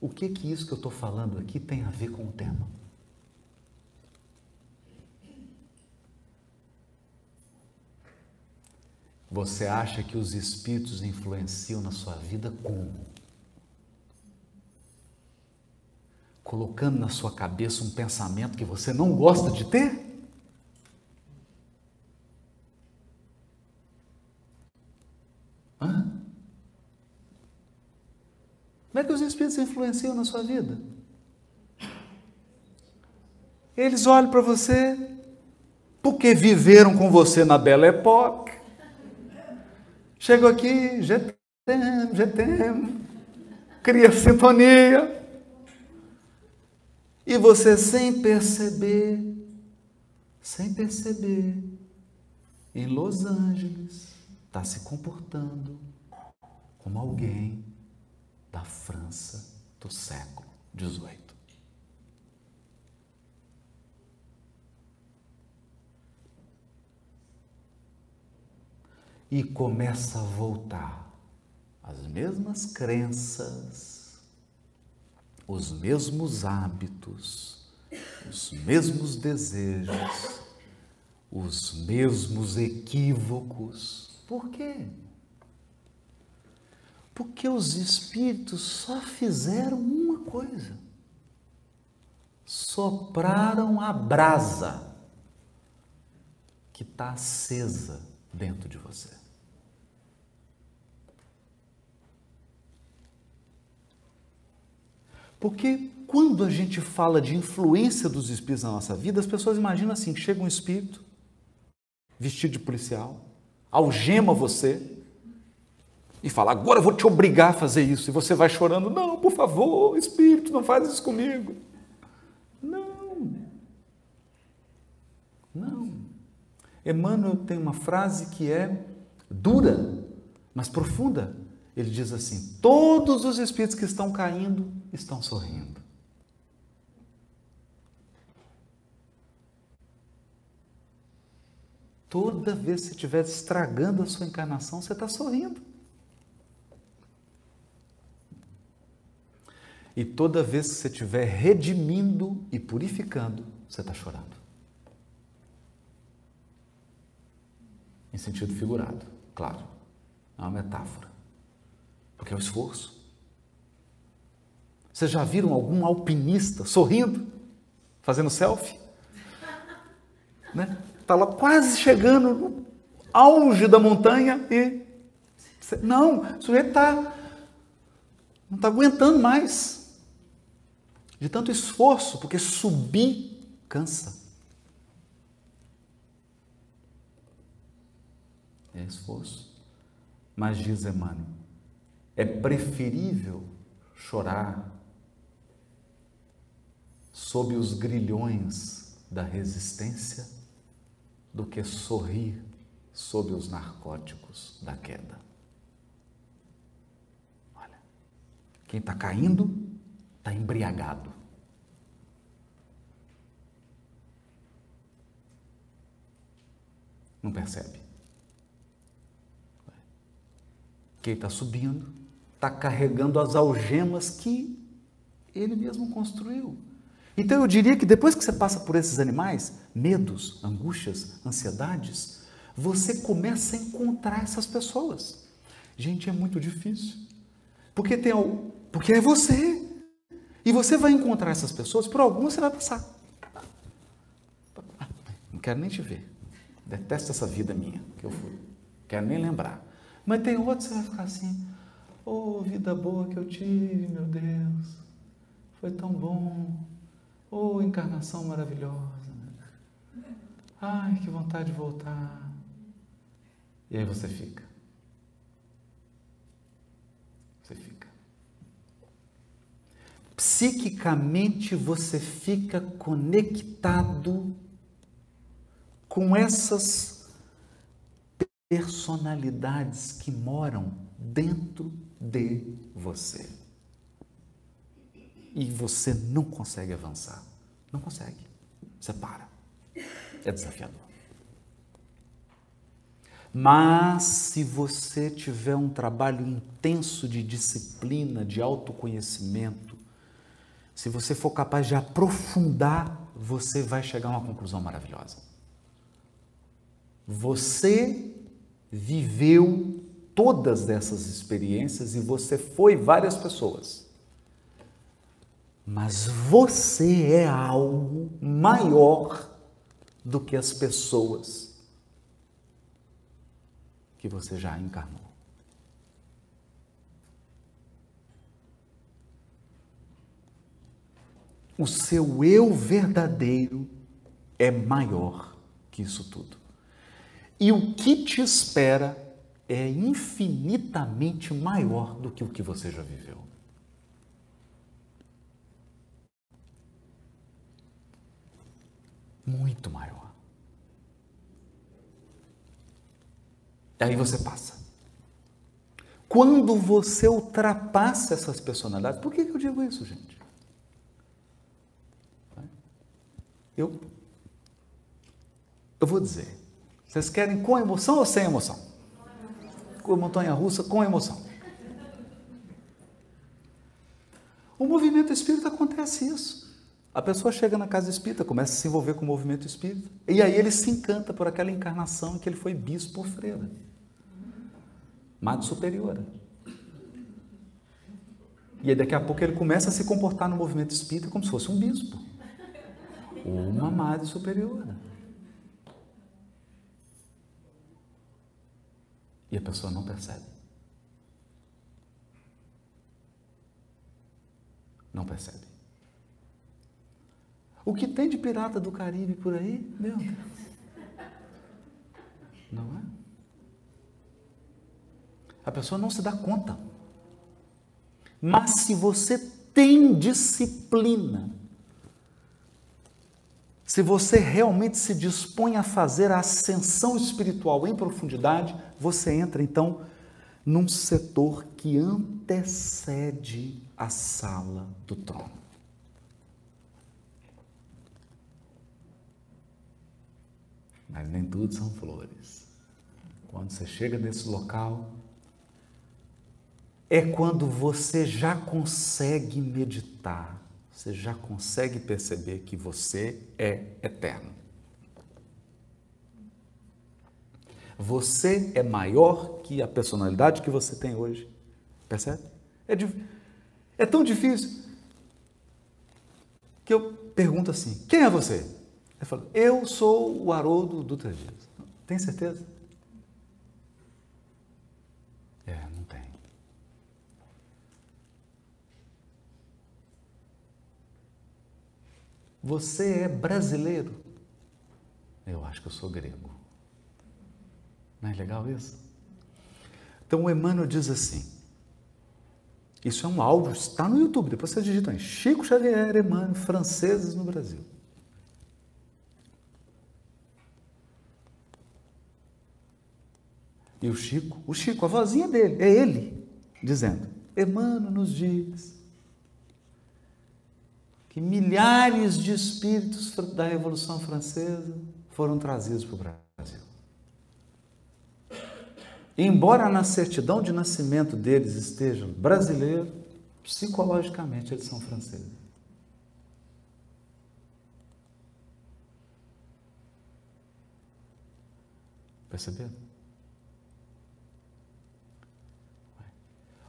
O que que isso que eu estou falando aqui tem a ver com o tema? Você acha que os espíritos influenciam na sua vida como? Colocando na sua cabeça um pensamento que você não gosta de ter? Hã? Como é que os espíritos influenciam na sua vida? Eles olham para você porque viveram com você na bela época. Chegam aqui, já tem, cria sintonia. E você sem perceber, sem perceber, em Los Angeles, está se comportando como alguém da França do século XVIII. E começa a voltar as mesmas crenças, os mesmos hábitos, os mesmos desejos, os mesmos equívocos. Por quê? Porque os espíritos só fizeram uma coisa: sopraram a brasa que está acesa dentro de você. Porque quando a gente fala de influência dos espíritos na nossa vida, as pessoas imaginam assim: chega um espírito vestido de policial, algema você, e fala: agora eu vou te obrigar a fazer isso. E você vai chorando: não, por favor, Espírito, não faz isso comigo. Não. Não. Emmanuel tem uma frase que é dura, mas profunda. Ele diz assim: todos os espíritos que estão caindo estão sorrindo. Toda vez que você estiver estragando a sua encarnação, você está sorrindo. E toda vez que você estiver redimindo e purificando, você está chorando. Em sentido figurado, claro. É uma metáfora. Porque é o esforço. Vocês já viram algum alpinista sorrindo, fazendo selfie? Né? Está lá quase chegando no auge da montanha e. Não, o sujeito está. Não está aguentando mais de tanto esforço, porque subir cansa. É esforço. Mas diz Emmanuel, é preferível chorar sob os grilhões da resistência do que sorrir sob os narcóticos da queda. Olha, quem está caindo está embriagado. Não percebe? Quem está subindo está carregando as algemas que ele mesmo construiu. Então eu diria que depois que você passa por esses animais, medos, angústias, ansiedades, você começa a encontrar essas pessoas. Gente, é muito difícil. Porque tem porque é você. E você vai encontrar essas pessoas, por algumas você vai passar. Não quero nem te ver. Detesto essa vida minha que eu fui. Quero nem lembrar. Mas tem outros você vai ficar assim. Oh, vida boa que eu tive, meu Deus. Foi tão bom. Oh, encarnação maravilhosa. Ai, que vontade de voltar. E aí você fica. Você fica psiquicamente você fica conectado com essas personalidades que moram dentro de você. e você não consegue avançar. Não consegue. Você para. É desafiador. Mas se você tiver um trabalho intenso de disciplina, de autoconhecimento, se você for capaz de aprofundar, você vai chegar a uma conclusão maravilhosa. Você viveu todas essas experiências e você foi várias pessoas. Mas você é algo maior do que as pessoas que você já encarnou. O seu eu verdadeiro é maior que isso tudo. E o que te espera é infinitamente maior do que o que você já viveu. Muito maior. Aí você passa. Quando você ultrapassa essas personalidades, por que eu digo isso, gente? Eu, eu vou dizer. Vocês querem com emoção ou sem emoção? Montanha russa, com emoção. O movimento espírita acontece isso. A pessoa chega na casa espírita, começa a se envolver com o movimento espírita, e aí ele se encanta por aquela encarnação em que ele foi bispo ou freira. Madre superiora. E aí daqui a pouco ele começa a se comportar no movimento espírita como se fosse um bispo. Uma madre superiora. E a pessoa não percebe. Não percebe. O que tem de pirata do Caribe por aí, meu Deus. Não é? A pessoa não se dá conta. Mas se você tem disciplina, se você realmente se dispõe a fazer a ascensão espiritual em profundidade, você entra então num setor que antecede a sala do trono. Mas nem tudo são flores. Quando você chega nesse local, é quando você já consegue meditar, você já consegue perceber que você é eterno. Você é maior que a personalidade que você tem hoje. Percebe? É, é tão difícil que eu pergunto assim: quem é você? Eu falo, eu sou o Haroldo Dutra Dias. Tem certeza? É, não tem. Você é brasileiro? Eu acho que eu sou grego. Não é legal isso? Então o Emmanuel diz assim: isso é um áudio, está no YouTube, depois você digita aí. Chico Xavier, Emmanuel, franceses no Brasil. E o Chico, o Chico, a vozinha dele, é ele, dizendo: Emmanuel nos diz que milhares de espíritos da Revolução Francesa foram trazidos para o Brasil. Embora na certidão de nascimento deles estejam brasileiros, psicologicamente eles são franceses. Perceberam?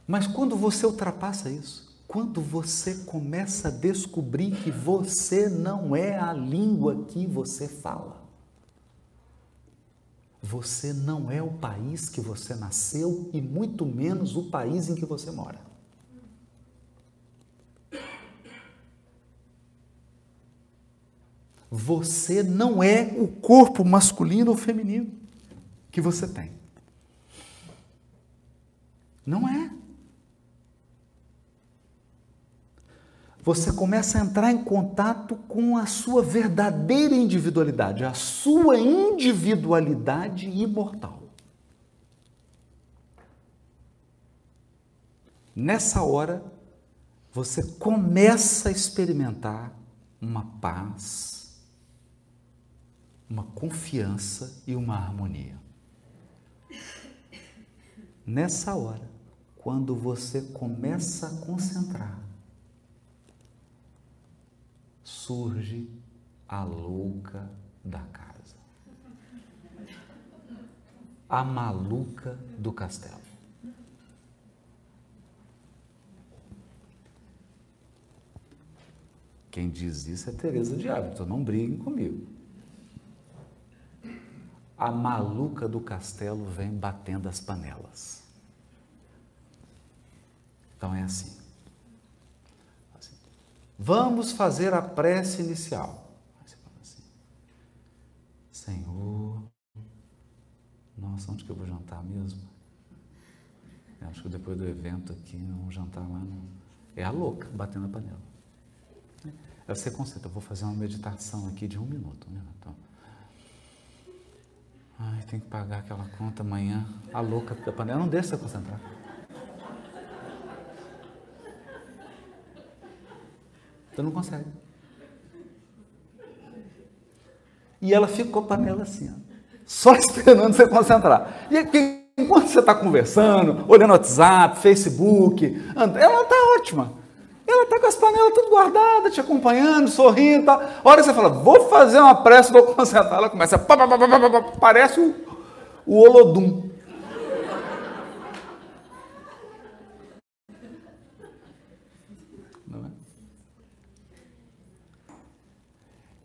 Mas quando você ultrapassa isso, quando você começa a descobrir que você não é a língua que você fala, você não é o país que você nasceu e muito menos o país em que você mora. Você não é o corpo masculino ou feminino que você tem. Não é. Você começa a entrar em contato com a sua verdadeira individualidade, a sua individualidade imortal. Nessa hora, você começa a experimentar uma paz, uma confiança e uma harmonia. Nessa hora, quando você começa a concentrar, surge a louca da casa. A maluca do castelo. Quem diz isso é Teresa de Ávila, então não briguem comigo. A maluca do castelo vem batendo as panelas. Então é assim. assim. Vamos fazer a prece inicial. Assim. Senhor, nossa, onde que eu vou jantar mesmo? Eu acho que depois do evento aqui, um jantar lá não. É a louca batendo a panela. Aí você concentra, eu vou fazer uma meditação aqui de um minuto. Um minuto. Então, ai, tem que pagar aquela conta amanhã. A louca da panela não deixa você concentrar. Você não consegue. E ela ficou com a panela assim, ó, só esperando você concentrar. E enquanto você está conversando, olhando WhatsApp, Facebook, ela está ótima. Ela está com as panelas tudo guardadas, te acompanhando, sorrindo. Tá. A hora que você fala, vou fazer uma prece, vou concentrar, ela começa, pá, pá, pá, parece o, o Olodum. Não é?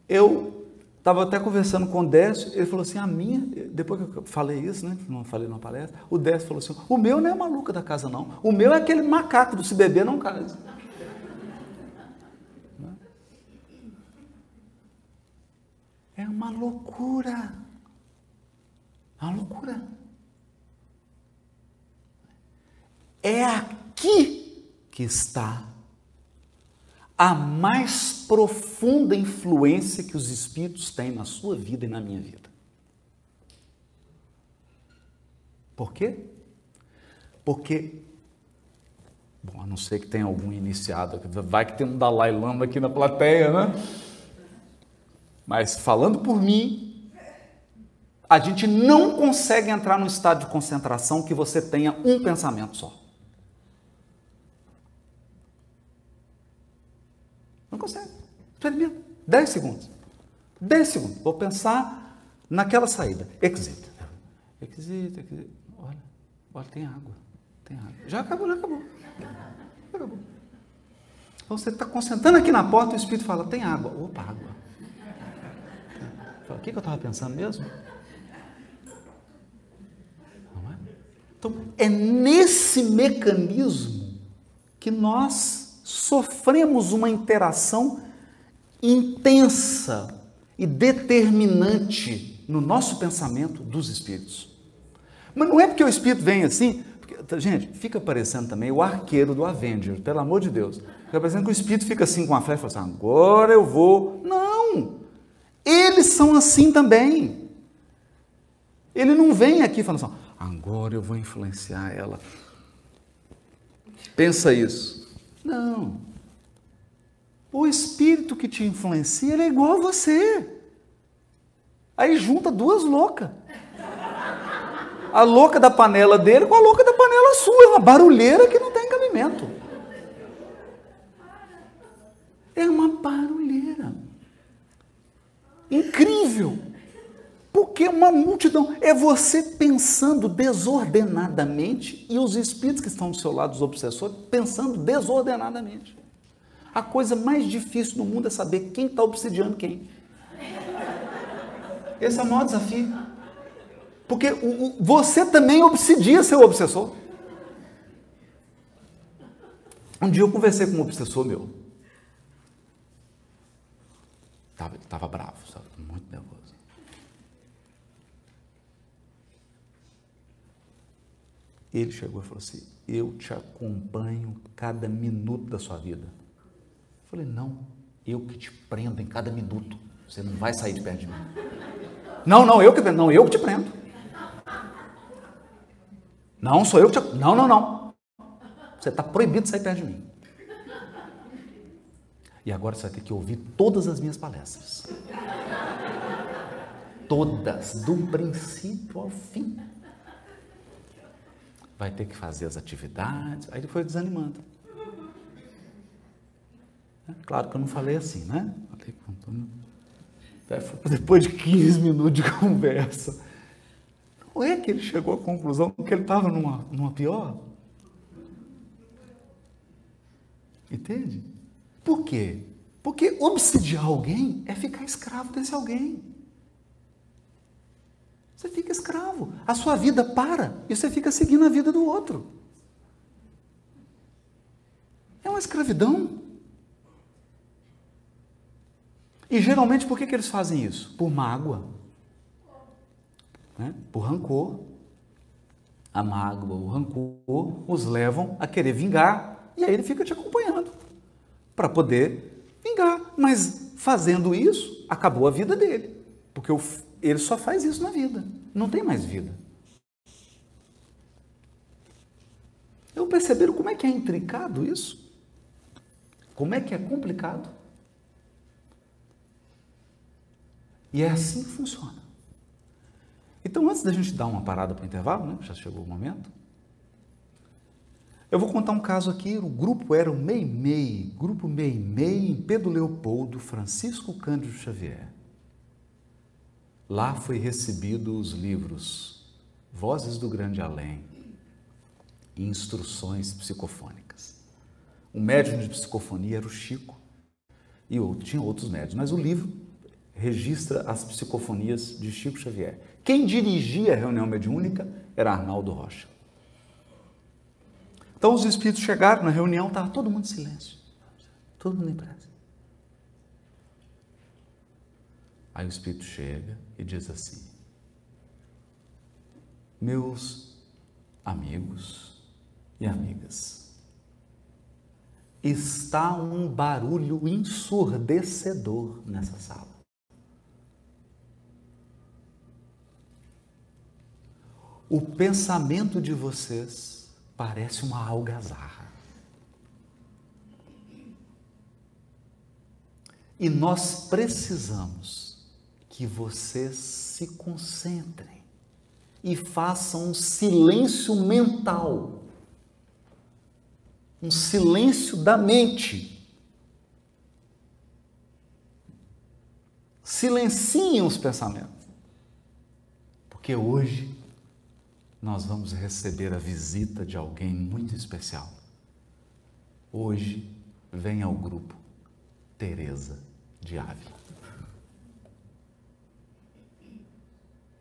Eu estava até conversando com o Décio, ele falou assim, a minha, depois que eu falei isso, né, não falei numa palestra, o Décio falou assim, o meu não é maluca da casa não, o meu é aquele macaco do se beber não casa. É uma loucura. Uma loucura. É aqui que está a mais profunda influência que os espíritos têm na sua vida e na minha vida. Por quê? Porque, bom, a não ser que tenha algum iniciado, vai que tem um Dalai Lama aqui na plateia, né? Mas falando por mim, a gente não consegue entrar num estado de concentração que você tenha um pensamento só. Não consegue. Experimenta. 10 segundos. 10 segundos. Vou pensar naquela saída. Exit. Exit, exit. Olha, olha, tem água. Tem água. Já acabou, já acabou. Já acabou. Então você está concentrando aqui na porta e o Espírito fala, tem água. Opa, água. O que, eu estava pensando mesmo? Não é? Então, é nesse mecanismo que nós sofremos uma interação intensa e determinante no nosso pensamento dos espíritos. Mas não é porque o espírito vem assim, porque, gente, fica parecendo também o arqueiro do Avenger, pelo amor de Deus. Fica parecendo que o espírito fica assim com a flecha assim, agora eu vou. Não! Eles são assim também. Ele não vem aqui falando assim, agora eu vou influenciar ela. Pensa isso. Não. O espírito que te influencia, ele é igual a você. Aí junta duas loucas. A louca da panela dele com a louca da panela sua. É uma barulheira que não tem cabimento. É uma barulheira. Incrível! Porque uma multidão é você pensando desordenadamente e os espíritos que estão do seu lado, os obsessores, pensando desordenadamente. A coisa mais difícil no mundo é saber quem está obsidiando quem. Esse é o maior desafio. Porque o, o, você também obsidia seu obsessor. Um dia eu conversei com um obsessor meu. Tava, tava bravo, sabe? Muito nervoso. Ele chegou e falou assim: Eu te acompanho cada minuto da sua vida. Eu falei: Não, eu que te prendo em cada minuto. Você não vai sair de perto de mim. Não, não, eu que não, eu que te prendo. Não, sou eu que te. Não, não, não. Você está proibido de sair perto de mim. E agora você vai ter que ouvir todas as minhas palestras. Todas, do princípio ao fim. Vai ter que fazer as atividades. Aí ele foi desanimando. É claro que eu não falei assim, né? Falei com Antônio. Depois de 15 minutos de conversa. Não é que ele chegou à conclusão que ele estava numa, numa pior? Entende? Por quê? Porque obsidiar alguém é ficar escravo desse alguém. Você fica escravo. A sua vida para e você fica seguindo a vida do outro. É uma escravidão. E geralmente por que, que eles fazem isso? Por mágoa, né? por rancor. A mágoa, o rancor os levam a querer vingar e aí ele fica te acompanhando para poder vingar. Mas fazendo isso, acabou a vida dele, porque ele só faz isso na vida, não tem mais vida. Eu perceberam como é que é intricado isso? Como é que é complicado? E é assim que funciona. Então, antes da gente dar uma parada para o intervalo, né? já chegou o momento, eu vou contar um caso aqui. O grupo era o Meimei, grupo Meimei em Pedro Leopoldo, Francisco Cândido Xavier. Lá foi recebido os livros Vozes do Grande Além e Instruções Psicofônicas. O médium de psicofonia era o Chico e tinha outros médios, mas o livro registra as psicofonias de Chico Xavier. Quem dirigia a reunião mediúnica era Arnaldo Rocha. Então os espíritos chegaram na reunião, estava todo mundo em silêncio, todo mundo em prece. Aí o espírito chega e diz assim: Meus amigos e amigas, está um barulho ensurdecedor nessa sala. o pensamento de vocês parece uma algazarra. E nós precisamos que vocês se concentrem e façam um silêncio mental, um silêncio da mente. Silenciem os pensamentos, porque hoje nós vamos receber a visita de alguém muito especial. Hoje vem ao grupo Teresa de Ávila.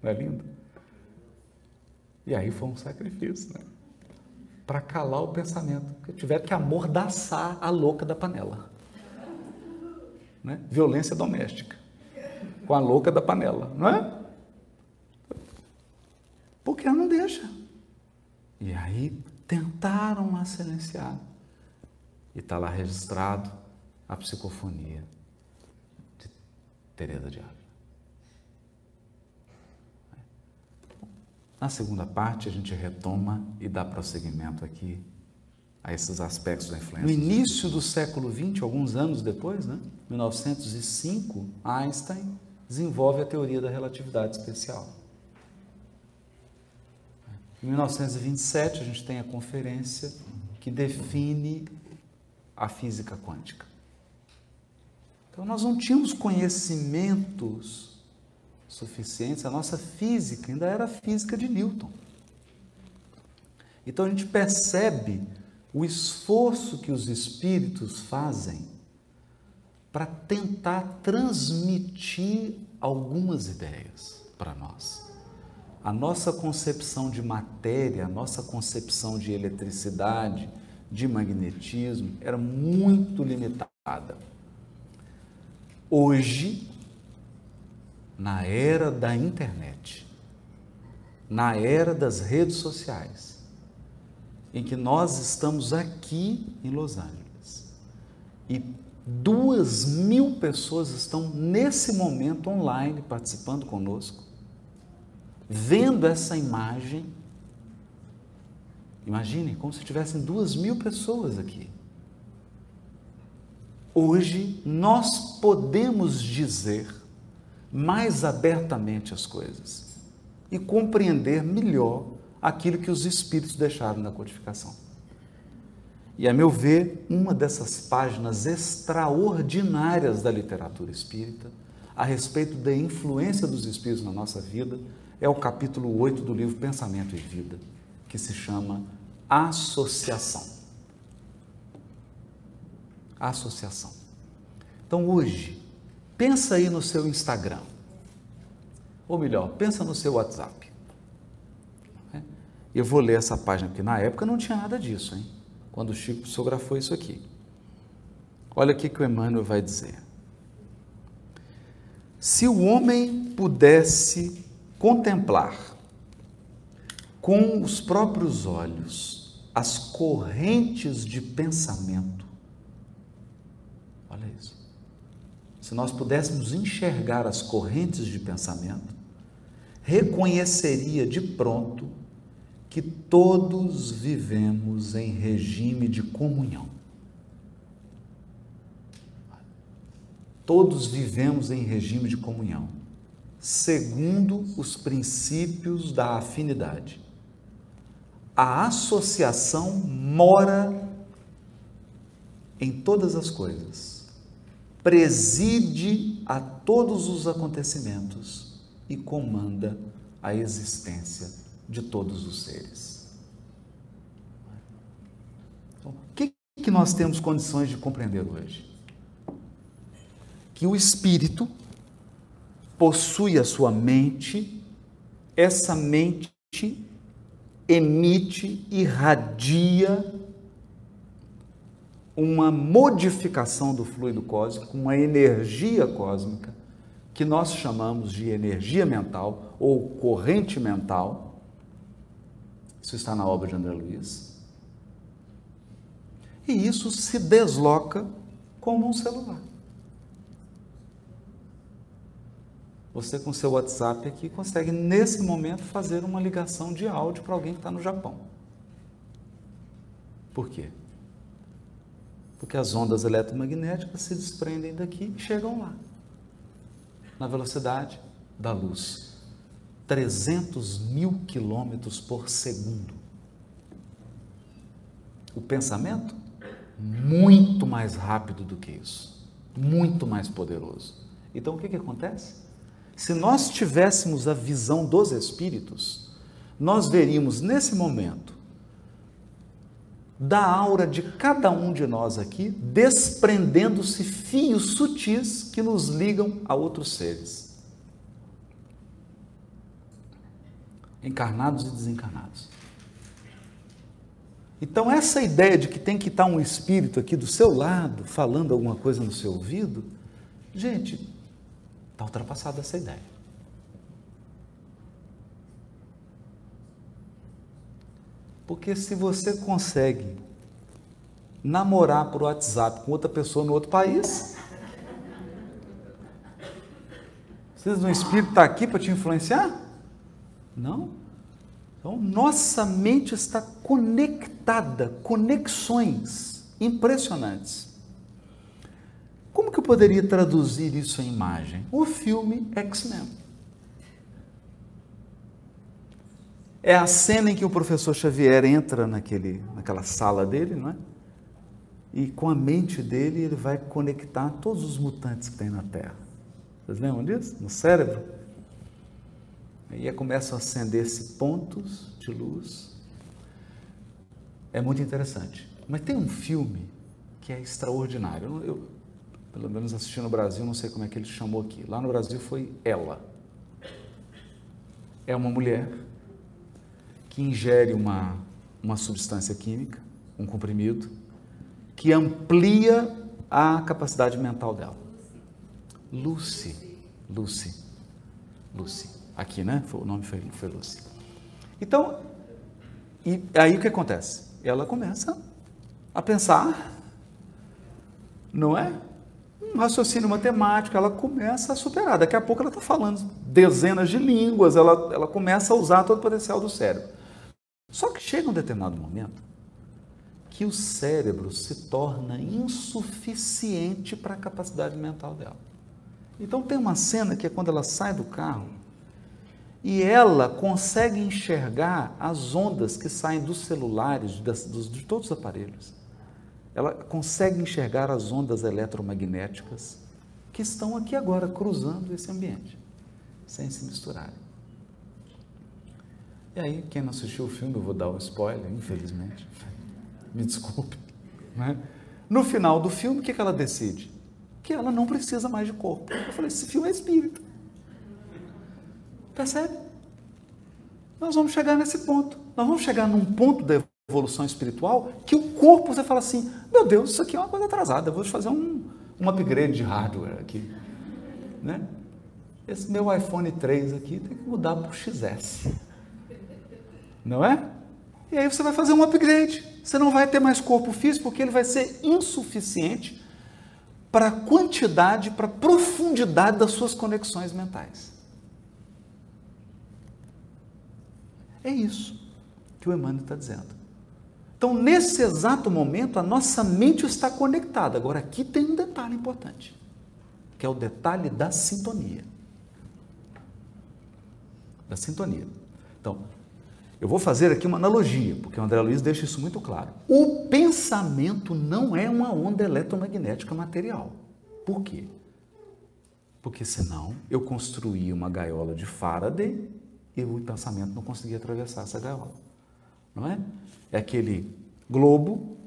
Não é lindo? E aí foi um sacrifício, né? Para calar o pensamento. Porque tiveram que amordaçar a louca da panela. Né? Violência doméstica. Com a louca da panela, não é? Porque ela não deixa. E aí tentaram a silenciar. E está lá registrado a psicofonia de Teresa de Ávila. Na segunda parte, a gente retoma e dá prosseguimento aqui a esses aspectos da influência. No início do século XX, alguns anos depois, né, 1905, Einstein desenvolve a teoria da relatividade especial. Em 1927, a gente tem a conferência que define a física quântica. Então, nós não tínhamos conhecimentos suficientes, a nossa física ainda era a física de Newton. Então, a gente percebe o esforço que os espíritos fazem para tentar transmitir algumas ideias para nós a nossa concepção de matéria, a nossa concepção de eletricidade, de magnetismo era muito limitada. Hoje, na era da internet, na era das redes sociais, em que nós estamos aqui em Los Angeles e duas mil pessoas estão nesse momento online participando conosco vendo essa imagem, imagine como se tivessem duas mil pessoas aqui. hoje nós podemos dizer mais abertamente as coisas e compreender melhor aquilo que os Espíritos deixaram na codificação. E, a meu ver, uma dessas páginas extraordinárias da literatura espírita, a respeito da influência dos Espíritos na nossa vida, é o capítulo 8 do livro Pensamento e Vida, que se chama Associação. Associação. Então, hoje, pensa aí no seu Instagram. Ou melhor, pensa no seu WhatsApp. Eu vou ler essa página, porque na época não tinha nada disso, hein? Quando o Chico psicografou isso aqui. Olha o que, que o Emmanuel vai dizer. Se o homem pudesse contemplar com os próprios olhos as correntes de pensamento, olha isso. Se nós pudéssemos enxergar as correntes de pensamento, reconheceria de pronto que todos vivemos em regime de comunhão. Todos vivemos em regime de comunhão, segundo os princípios da afinidade. A associação mora em todas as coisas, preside a todos os acontecimentos e comanda a existência de todos os seres. Então, o que, que nós temos condições de compreender hoje? Que o espírito possui a sua mente, essa mente emite, irradia uma modificação do fluido cósmico, uma energia cósmica, que nós chamamos de energia mental ou corrente mental, isso está na obra de André Luiz. E isso se desloca como um celular. Você com seu WhatsApp aqui consegue nesse momento fazer uma ligação de áudio para alguém que está no Japão. Por quê? Porque as ondas eletromagnéticas se desprendem daqui e chegam lá, na velocidade da luz. 300 mil quilômetros por segundo. O pensamento, muito mais rápido do que isso, muito mais poderoso. Então o que, que acontece? Se nós tivéssemos a visão dos Espíritos, nós veríamos nesse momento da aura de cada um de nós aqui desprendendo-se fios sutis que nos ligam a outros seres. encarnados e desencarnados. Então, essa ideia de que tem que estar um espírito aqui do seu lado, falando alguma coisa no seu ouvido, gente, está ultrapassada essa ideia. Porque se você consegue namorar por WhatsApp com outra pessoa no outro país, de um espírito estar aqui para te influenciar? Não. Então, nossa mente está conectada, conexões impressionantes. Como que eu poderia traduzir isso em imagem? O filme X-Men. É a cena em que o professor Xavier entra naquele, naquela sala dele, não é? E com a mente dele ele vai conectar todos os mutantes que tem na Terra. Vocês lembram disso? No cérebro? E começam a acender-se pontos de luz. É muito interessante. Mas tem um filme que é extraordinário. Eu, eu, pelo menos assisti no Brasil, não sei como é que ele chamou aqui. Lá no Brasil foi Ela. É uma mulher que ingere uma, uma substância química, um comprimido, que amplia a capacidade mental dela. Lucy. Lucy. Lucy. Aqui, né? O nome foi, foi Lúcia. Então, e aí o que acontece? Ela começa a pensar, não é? Um raciocínio matemático, ela começa a superar. Daqui a pouco ela está falando dezenas de línguas, ela, ela começa a usar todo o potencial do cérebro. Só que chega um determinado momento que o cérebro se torna insuficiente para a capacidade mental dela. Então tem uma cena que é quando ela sai do carro e ela consegue enxergar as ondas que saem dos celulares, das, dos, de todos os aparelhos. Ela consegue enxergar as ondas eletromagnéticas que estão aqui agora cruzando esse ambiente, sem se misturarem. E aí, quem não assistiu o filme, eu vou dar o um spoiler, infelizmente. Me desculpe. Né? No final do filme, o que ela decide? Que ela não precisa mais de corpo. Eu falei, esse filme é espírita. Percebe? Nós vamos chegar nesse ponto. Nós vamos chegar num ponto da evolução espiritual que o corpo, você fala assim, meu Deus, isso aqui é uma coisa atrasada, eu vou fazer um, um upgrade de hardware aqui. Né? Esse meu iPhone 3 aqui tem que mudar para o XS. Não é? E aí você vai fazer um upgrade. Você não vai ter mais corpo físico porque ele vai ser insuficiente para a quantidade, para a profundidade das suas conexões mentais. É isso que o Emmanuel está dizendo. Então, nesse exato momento, a nossa mente está conectada. Agora, aqui tem um detalhe importante, que é o detalhe da sintonia. Da sintonia. Então, eu vou fazer aqui uma analogia, porque o André Luiz deixa isso muito claro. O pensamento não é uma onda eletromagnética material. Por quê? Porque senão eu construí uma gaiola de Faraday e o pensamento não conseguia atravessar essa gaiola. Não é? É aquele globo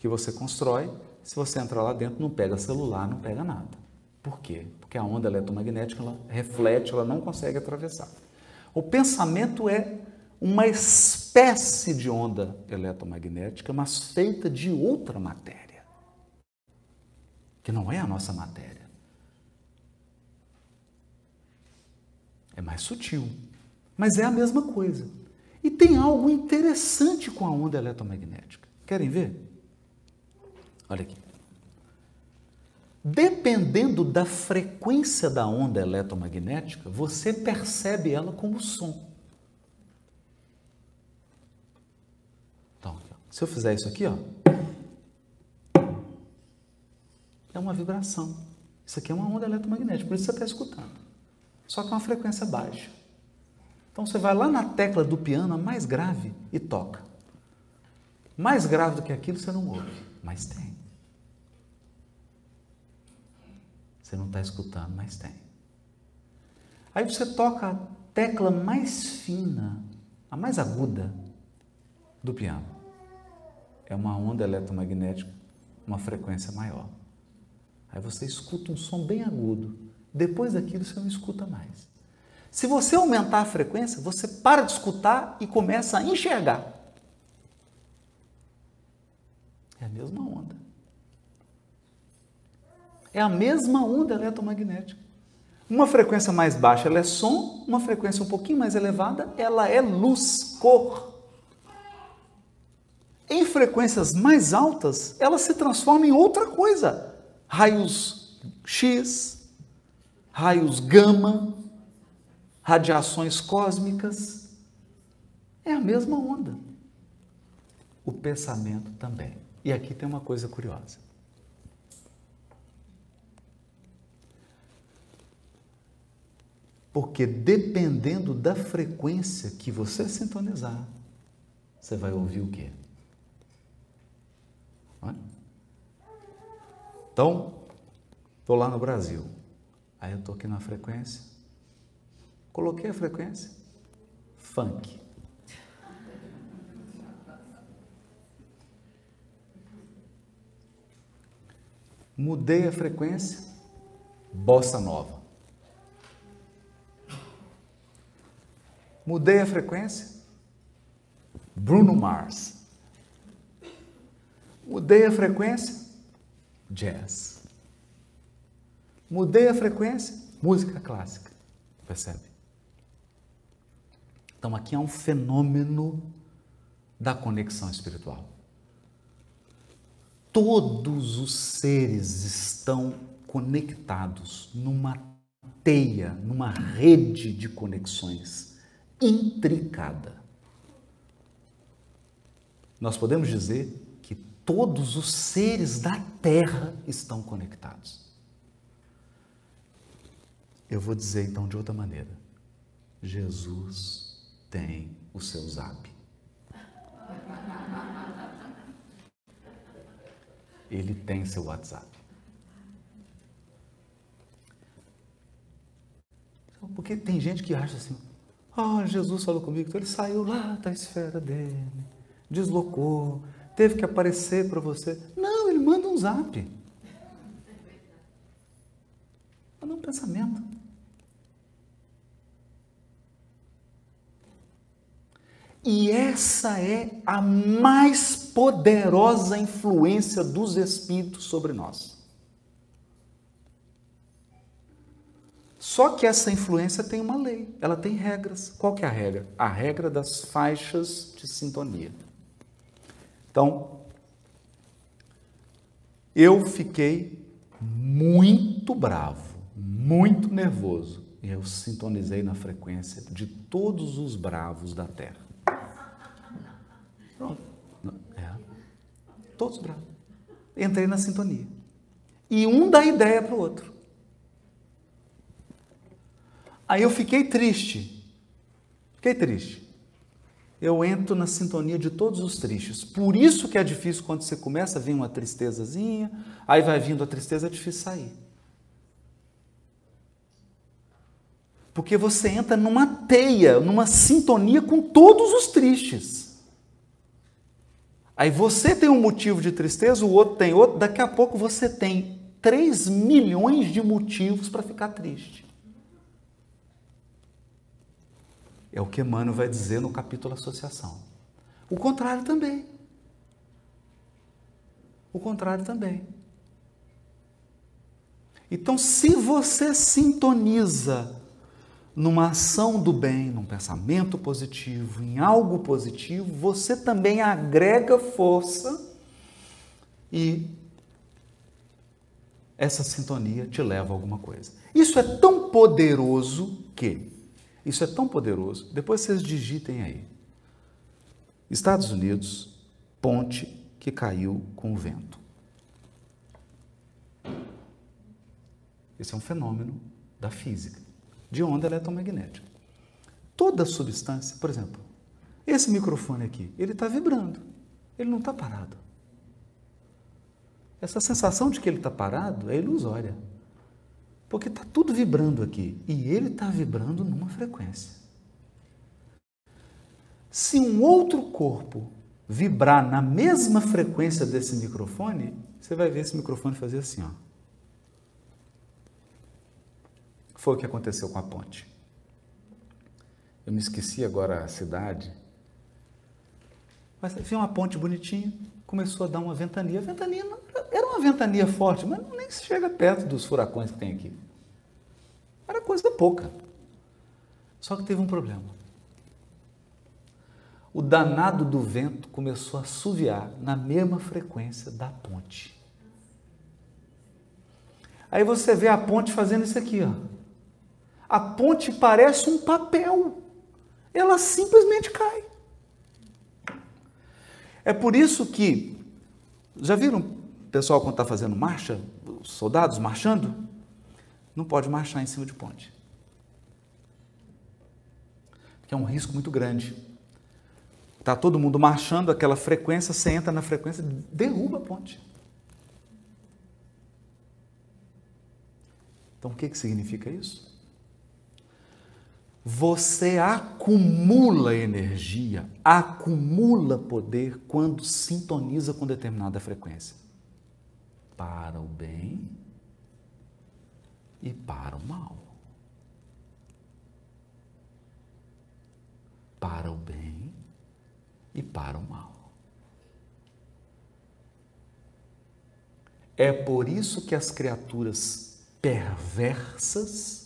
que você constrói, se você entrar lá dentro não pega celular, não pega nada. Por quê? Porque a onda eletromagnética ela reflete, ela não consegue atravessar. O pensamento é uma espécie de onda eletromagnética, mas feita de outra matéria, que não é a nossa matéria. É mais sutil, mas é a mesma coisa. E tem algo interessante com a onda eletromagnética. Querem ver? Olha aqui. Dependendo da frequência da onda eletromagnética, você percebe ela como som. Se eu fizer isso aqui, ó, é uma vibração. Isso aqui é uma onda eletromagnética, por isso você está escutando. Só que é uma frequência baixa. Então você vai lá na tecla do piano, a mais grave, e toca. Mais grave do que aquilo você não ouve, mas tem. Você não está escutando, mas tem. Aí você toca a tecla mais fina, a mais aguda do piano é uma onda eletromagnética, uma frequência maior. Aí você escuta um som bem agudo. Depois daquilo você não escuta mais. Se você aumentar a frequência, você para de escutar e começa a enxergar. É a mesma onda. É a mesma onda eletromagnética. Uma frequência mais baixa ela é som, uma frequência um pouquinho mais elevada ela é luz, cor. Em frequências mais altas, ela se transforma em outra coisa. Raios X, raios gama, radiações cósmicas. É a mesma onda. O pensamento também. E aqui tem uma coisa curiosa. Porque dependendo da frequência que você sintonizar, você vai ouvir o quê? Então, estou lá no Brasil. Aí eu estou aqui na frequência. Coloquei a frequência. Funk. Mudei a frequência. Bossa nova. Mudei a frequência. Bruno Mars. Mudei a frequência, jazz. Mudei a frequência, música clássica. Percebe? Então aqui há um fenômeno da conexão espiritual. Todos os seres estão conectados numa teia, numa rede de conexões intricada. Nós podemos dizer todos os seres da terra estão conectados. Eu vou dizer então de outra maneira: Jesus tem o seu zap. Ele tem seu WhatsApp. Porque tem gente que acha assim: ah, Jesus falou comigo, então ele saiu lá da esfera dele, deslocou, teve que aparecer para você. Não, ele manda um zap. Manda um pensamento. E essa é a mais poderosa influência dos Espíritos sobre nós. Só que essa influência tem uma lei, ela tem regras. Qual que é a regra? A regra das faixas de sintonia. Então, eu fiquei muito bravo, muito nervoso, e eu sintonizei na frequência de todos os bravos da Terra. Pronto. É. Todos bravos. Entrei na sintonia. E um dá ideia para o outro. Aí eu fiquei triste. Fiquei triste. Eu entro na sintonia de todos os tristes. Por isso que é difícil quando você começa a vir uma tristezazinha, aí vai vindo a tristeza, é difícil sair. Porque você entra numa teia, numa sintonia com todos os tristes. Aí você tem um motivo de tristeza, o outro tem outro, daqui a pouco você tem 3 milhões de motivos para ficar triste. É o que Emmanuel vai dizer no capítulo Associação. O contrário também. O contrário também. Então, se você sintoniza numa ação do bem, num pensamento positivo, em algo positivo, você também agrega força e essa sintonia te leva a alguma coisa. Isso é tão poderoso que, isso é tão poderoso, depois vocês digitem aí. Estados Unidos, ponte que caiu com o vento. Esse é um fenômeno da física de onda eletromagnética. Toda substância, por exemplo, esse microfone aqui, ele está vibrando, ele não está parado. Essa sensação de que ele está parado é ilusória, porque está tudo vibrando aqui e ele está vibrando numa frequência. Se um outro corpo vibrar na mesma frequência desse microfone, você vai ver esse microfone fazer assim, ó. Foi o que aconteceu com a ponte. Eu me esqueci agora a cidade. Mas havia uma ponte bonitinha, começou a dar uma ventania. A ventania não, era uma ventania forte, mas nem se chega perto dos furacões que tem aqui. Era coisa pouca. Só que teve um problema. O danado do vento começou a assoviar na mesma frequência da ponte. Aí você vê a ponte fazendo isso aqui, ó a ponte parece um papel. Ela simplesmente cai. É por isso que, já viram o pessoal quando está fazendo marcha, os soldados marchando? Não pode marchar em cima de ponte. Porque é um risco muito grande. Está todo mundo marchando, aquela frequência, você entra na frequência, derruba a ponte. Então, o que, que significa isso? Você acumula energia, acumula poder quando sintoniza com determinada frequência. Para o bem e para o mal. Para o bem e para o mal. É por isso que as criaturas perversas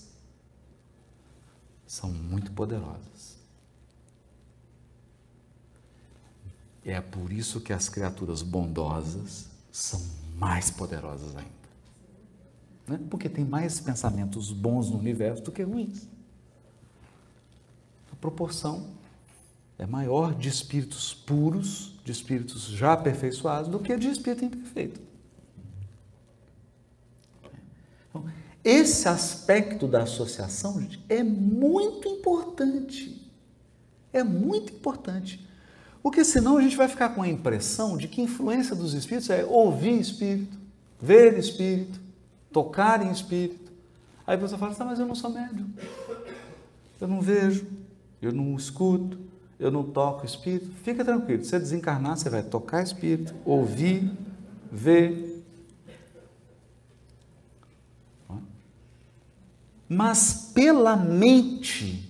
são muito poderosas. É por isso que as criaturas bondosas são mais poderosas ainda. Né? Porque tem mais pensamentos bons no universo do que ruins. A proporção é maior de espíritos puros, de espíritos já aperfeiçoados, do que de espírito imperfeito. Então, esse aspecto da associação gente, é muito importante. É muito importante. Porque senão a gente vai ficar com a impressão de que a influência dos espíritos é ouvir espírito, ver espírito, tocar em espírito. Aí você fala, tá, mas eu não sou médium. Eu não vejo, eu não escuto, eu não toco espírito. Fica tranquilo, se você desencarnar, você vai tocar espírito, ouvir, ver. Mas pela mente,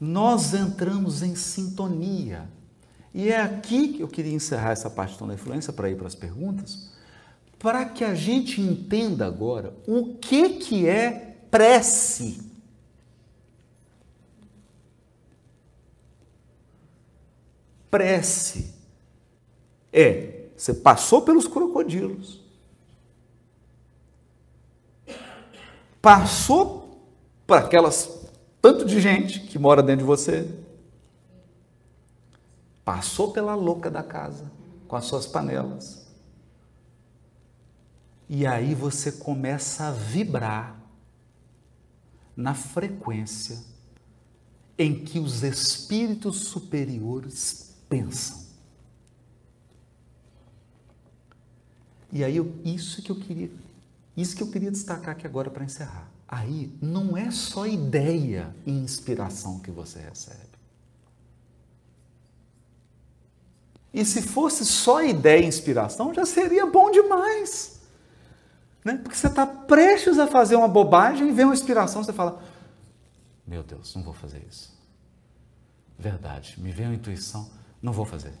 nós entramos em sintonia. E é aqui que eu queria encerrar essa parte da influência para ir para as perguntas, para que a gente entenda agora o que, que é prece. Prece é, você passou pelos crocodilos, passou para aquelas tanto de gente que mora dentro de você, passou pela louca da casa com as suas panelas. E aí você começa a vibrar na frequência em que os espíritos superiores pensam. E aí isso que eu queria, isso que eu queria destacar aqui agora para encerrar. Aí não é só ideia e inspiração que você recebe. E se fosse só ideia e inspiração, já seria bom demais. Né? Porque você está prestes a fazer uma bobagem e vem uma inspiração, você fala: Meu Deus, não vou fazer isso. Verdade, me vem uma intuição, não vou fazer.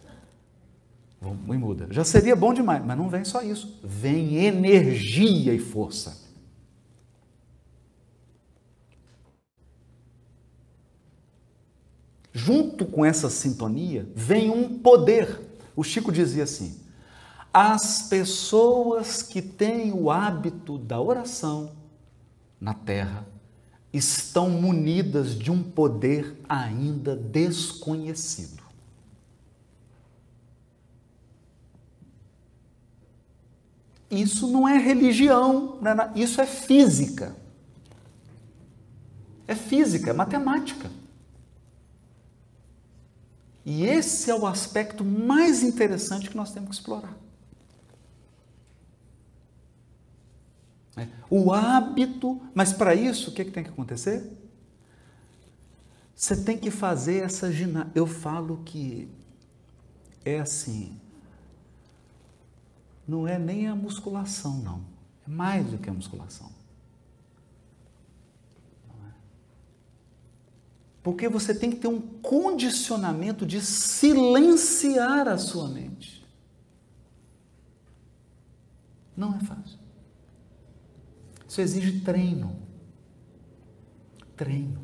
Muda. Já seria bom demais, mas não vem só isso. Vem energia e força. Junto com essa sintonia vem um poder. O Chico dizia assim: as pessoas que têm o hábito da oração na terra estão munidas de um poder ainda desconhecido. Isso não é religião, é isso é física. É física, é matemática. E esse é o aspecto mais interessante que nós temos que explorar. É, o hábito, mas para isso, o que, é que tem que acontecer? Você tem que fazer essa ginástica. Eu falo que é assim, não é nem a musculação, não. É mais do que a musculação. Porque você tem que ter um condicionamento de silenciar a sua mente. Não é fácil. Isso exige treino. Treino.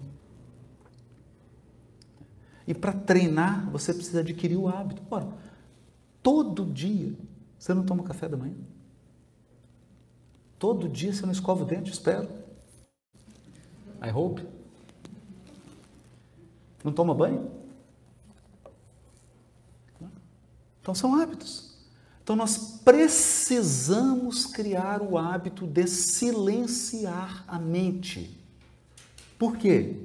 E para treinar, você precisa adquirir o hábito. Ora, todo dia você não toma café da manhã? Todo dia você não escova o dente, espero. I hope. Não toma banho? Então são hábitos. Então nós precisamos criar o hábito de silenciar a mente. Por quê?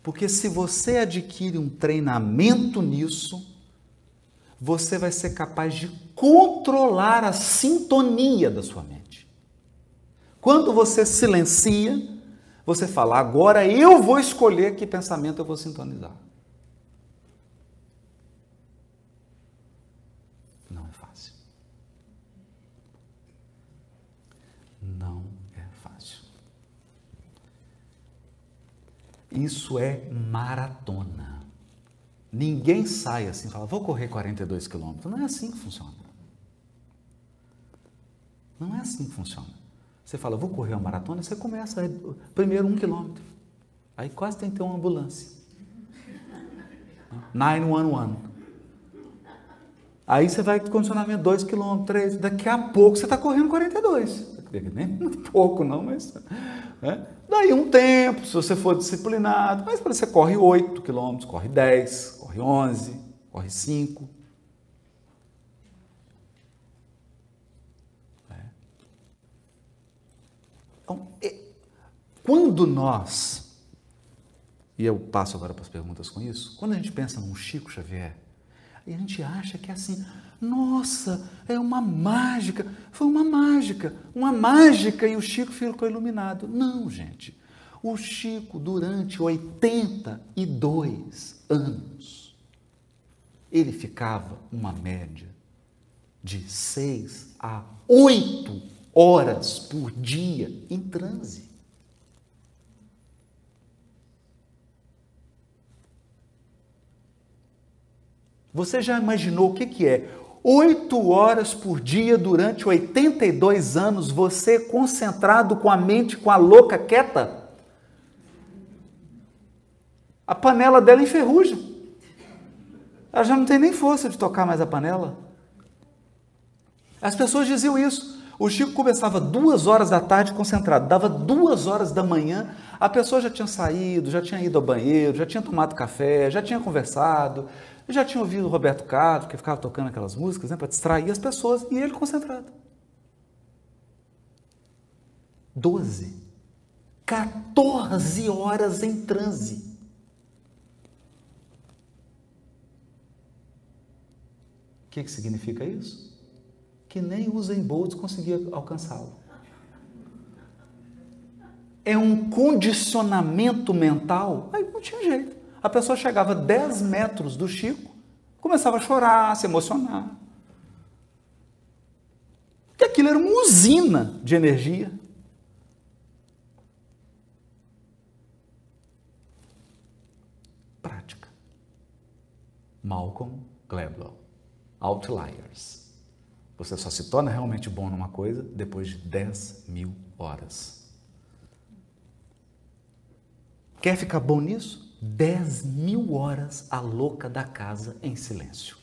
Porque se você adquire um treinamento nisso, você vai ser capaz de controlar a sintonia da sua mente. Quando você silencia, você fala, agora eu vou escolher que pensamento eu vou sintonizar. Não é fácil. Não é fácil. Isso é maratona. Ninguém sai assim e fala, vou correr 42 quilômetros. Não é assim que funciona. Não é assim que funciona. Você fala, vou correr uma maratona, você começa primeiro um quilômetro. Aí quase tem que ter uma ambulância. 911. Aí você vai de condicionamento 2 km, 3 Daqui a pouco você está correndo 42. Nem muito pouco, não, mas Né? Daí um tempo, se você for disciplinado, mas você corre 8 quilômetros, corre 10, corre 11, corre 5. É. Então, quando nós, e eu passo agora para as perguntas com isso, quando a gente pensa num Chico Xavier, a gente acha que é assim, nossa, é uma mágica. Foi uma mágica, uma mágica e o Chico ficou iluminado. Não, gente. O Chico, durante 82 anos, ele ficava uma média de 6 a 8 horas por dia em transe. Você já imaginou o que, que é? Oito horas por dia durante 82 anos, você concentrado com a mente, com a louca quieta? A panela dela enferruja. Ela já não tem nem força de tocar mais a panela. As pessoas diziam isso. O Chico começava duas horas da tarde concentrado, dava duas horas da manhã, a pessoa já tinha saído, já tinha ido ao banheiro, já tinha tomado café, já tinha conversado, eu já tinha ouvido o Roberto Carlos, que ficava tocando aquelas músicas né, para distrair as pessoas, e ele concentrado. Doze. 14 horas em transe. O que, que significa isso? Que nem Usain Bolt conseguia alcançá-lo. É um condicionamento mental, aí não tinha jeito. A pessoa chegava 10 metros do Chico, começava a chorar, a se emocionar. Porque aquilo era uma usina de energia. Prática. Malcolm Gladwell. Outliers. Você só se torna realmente bom numa coisa depois de 10 mil horas. Quer ficar bom nisso? Dez mil horas a louca da casa em silêncio.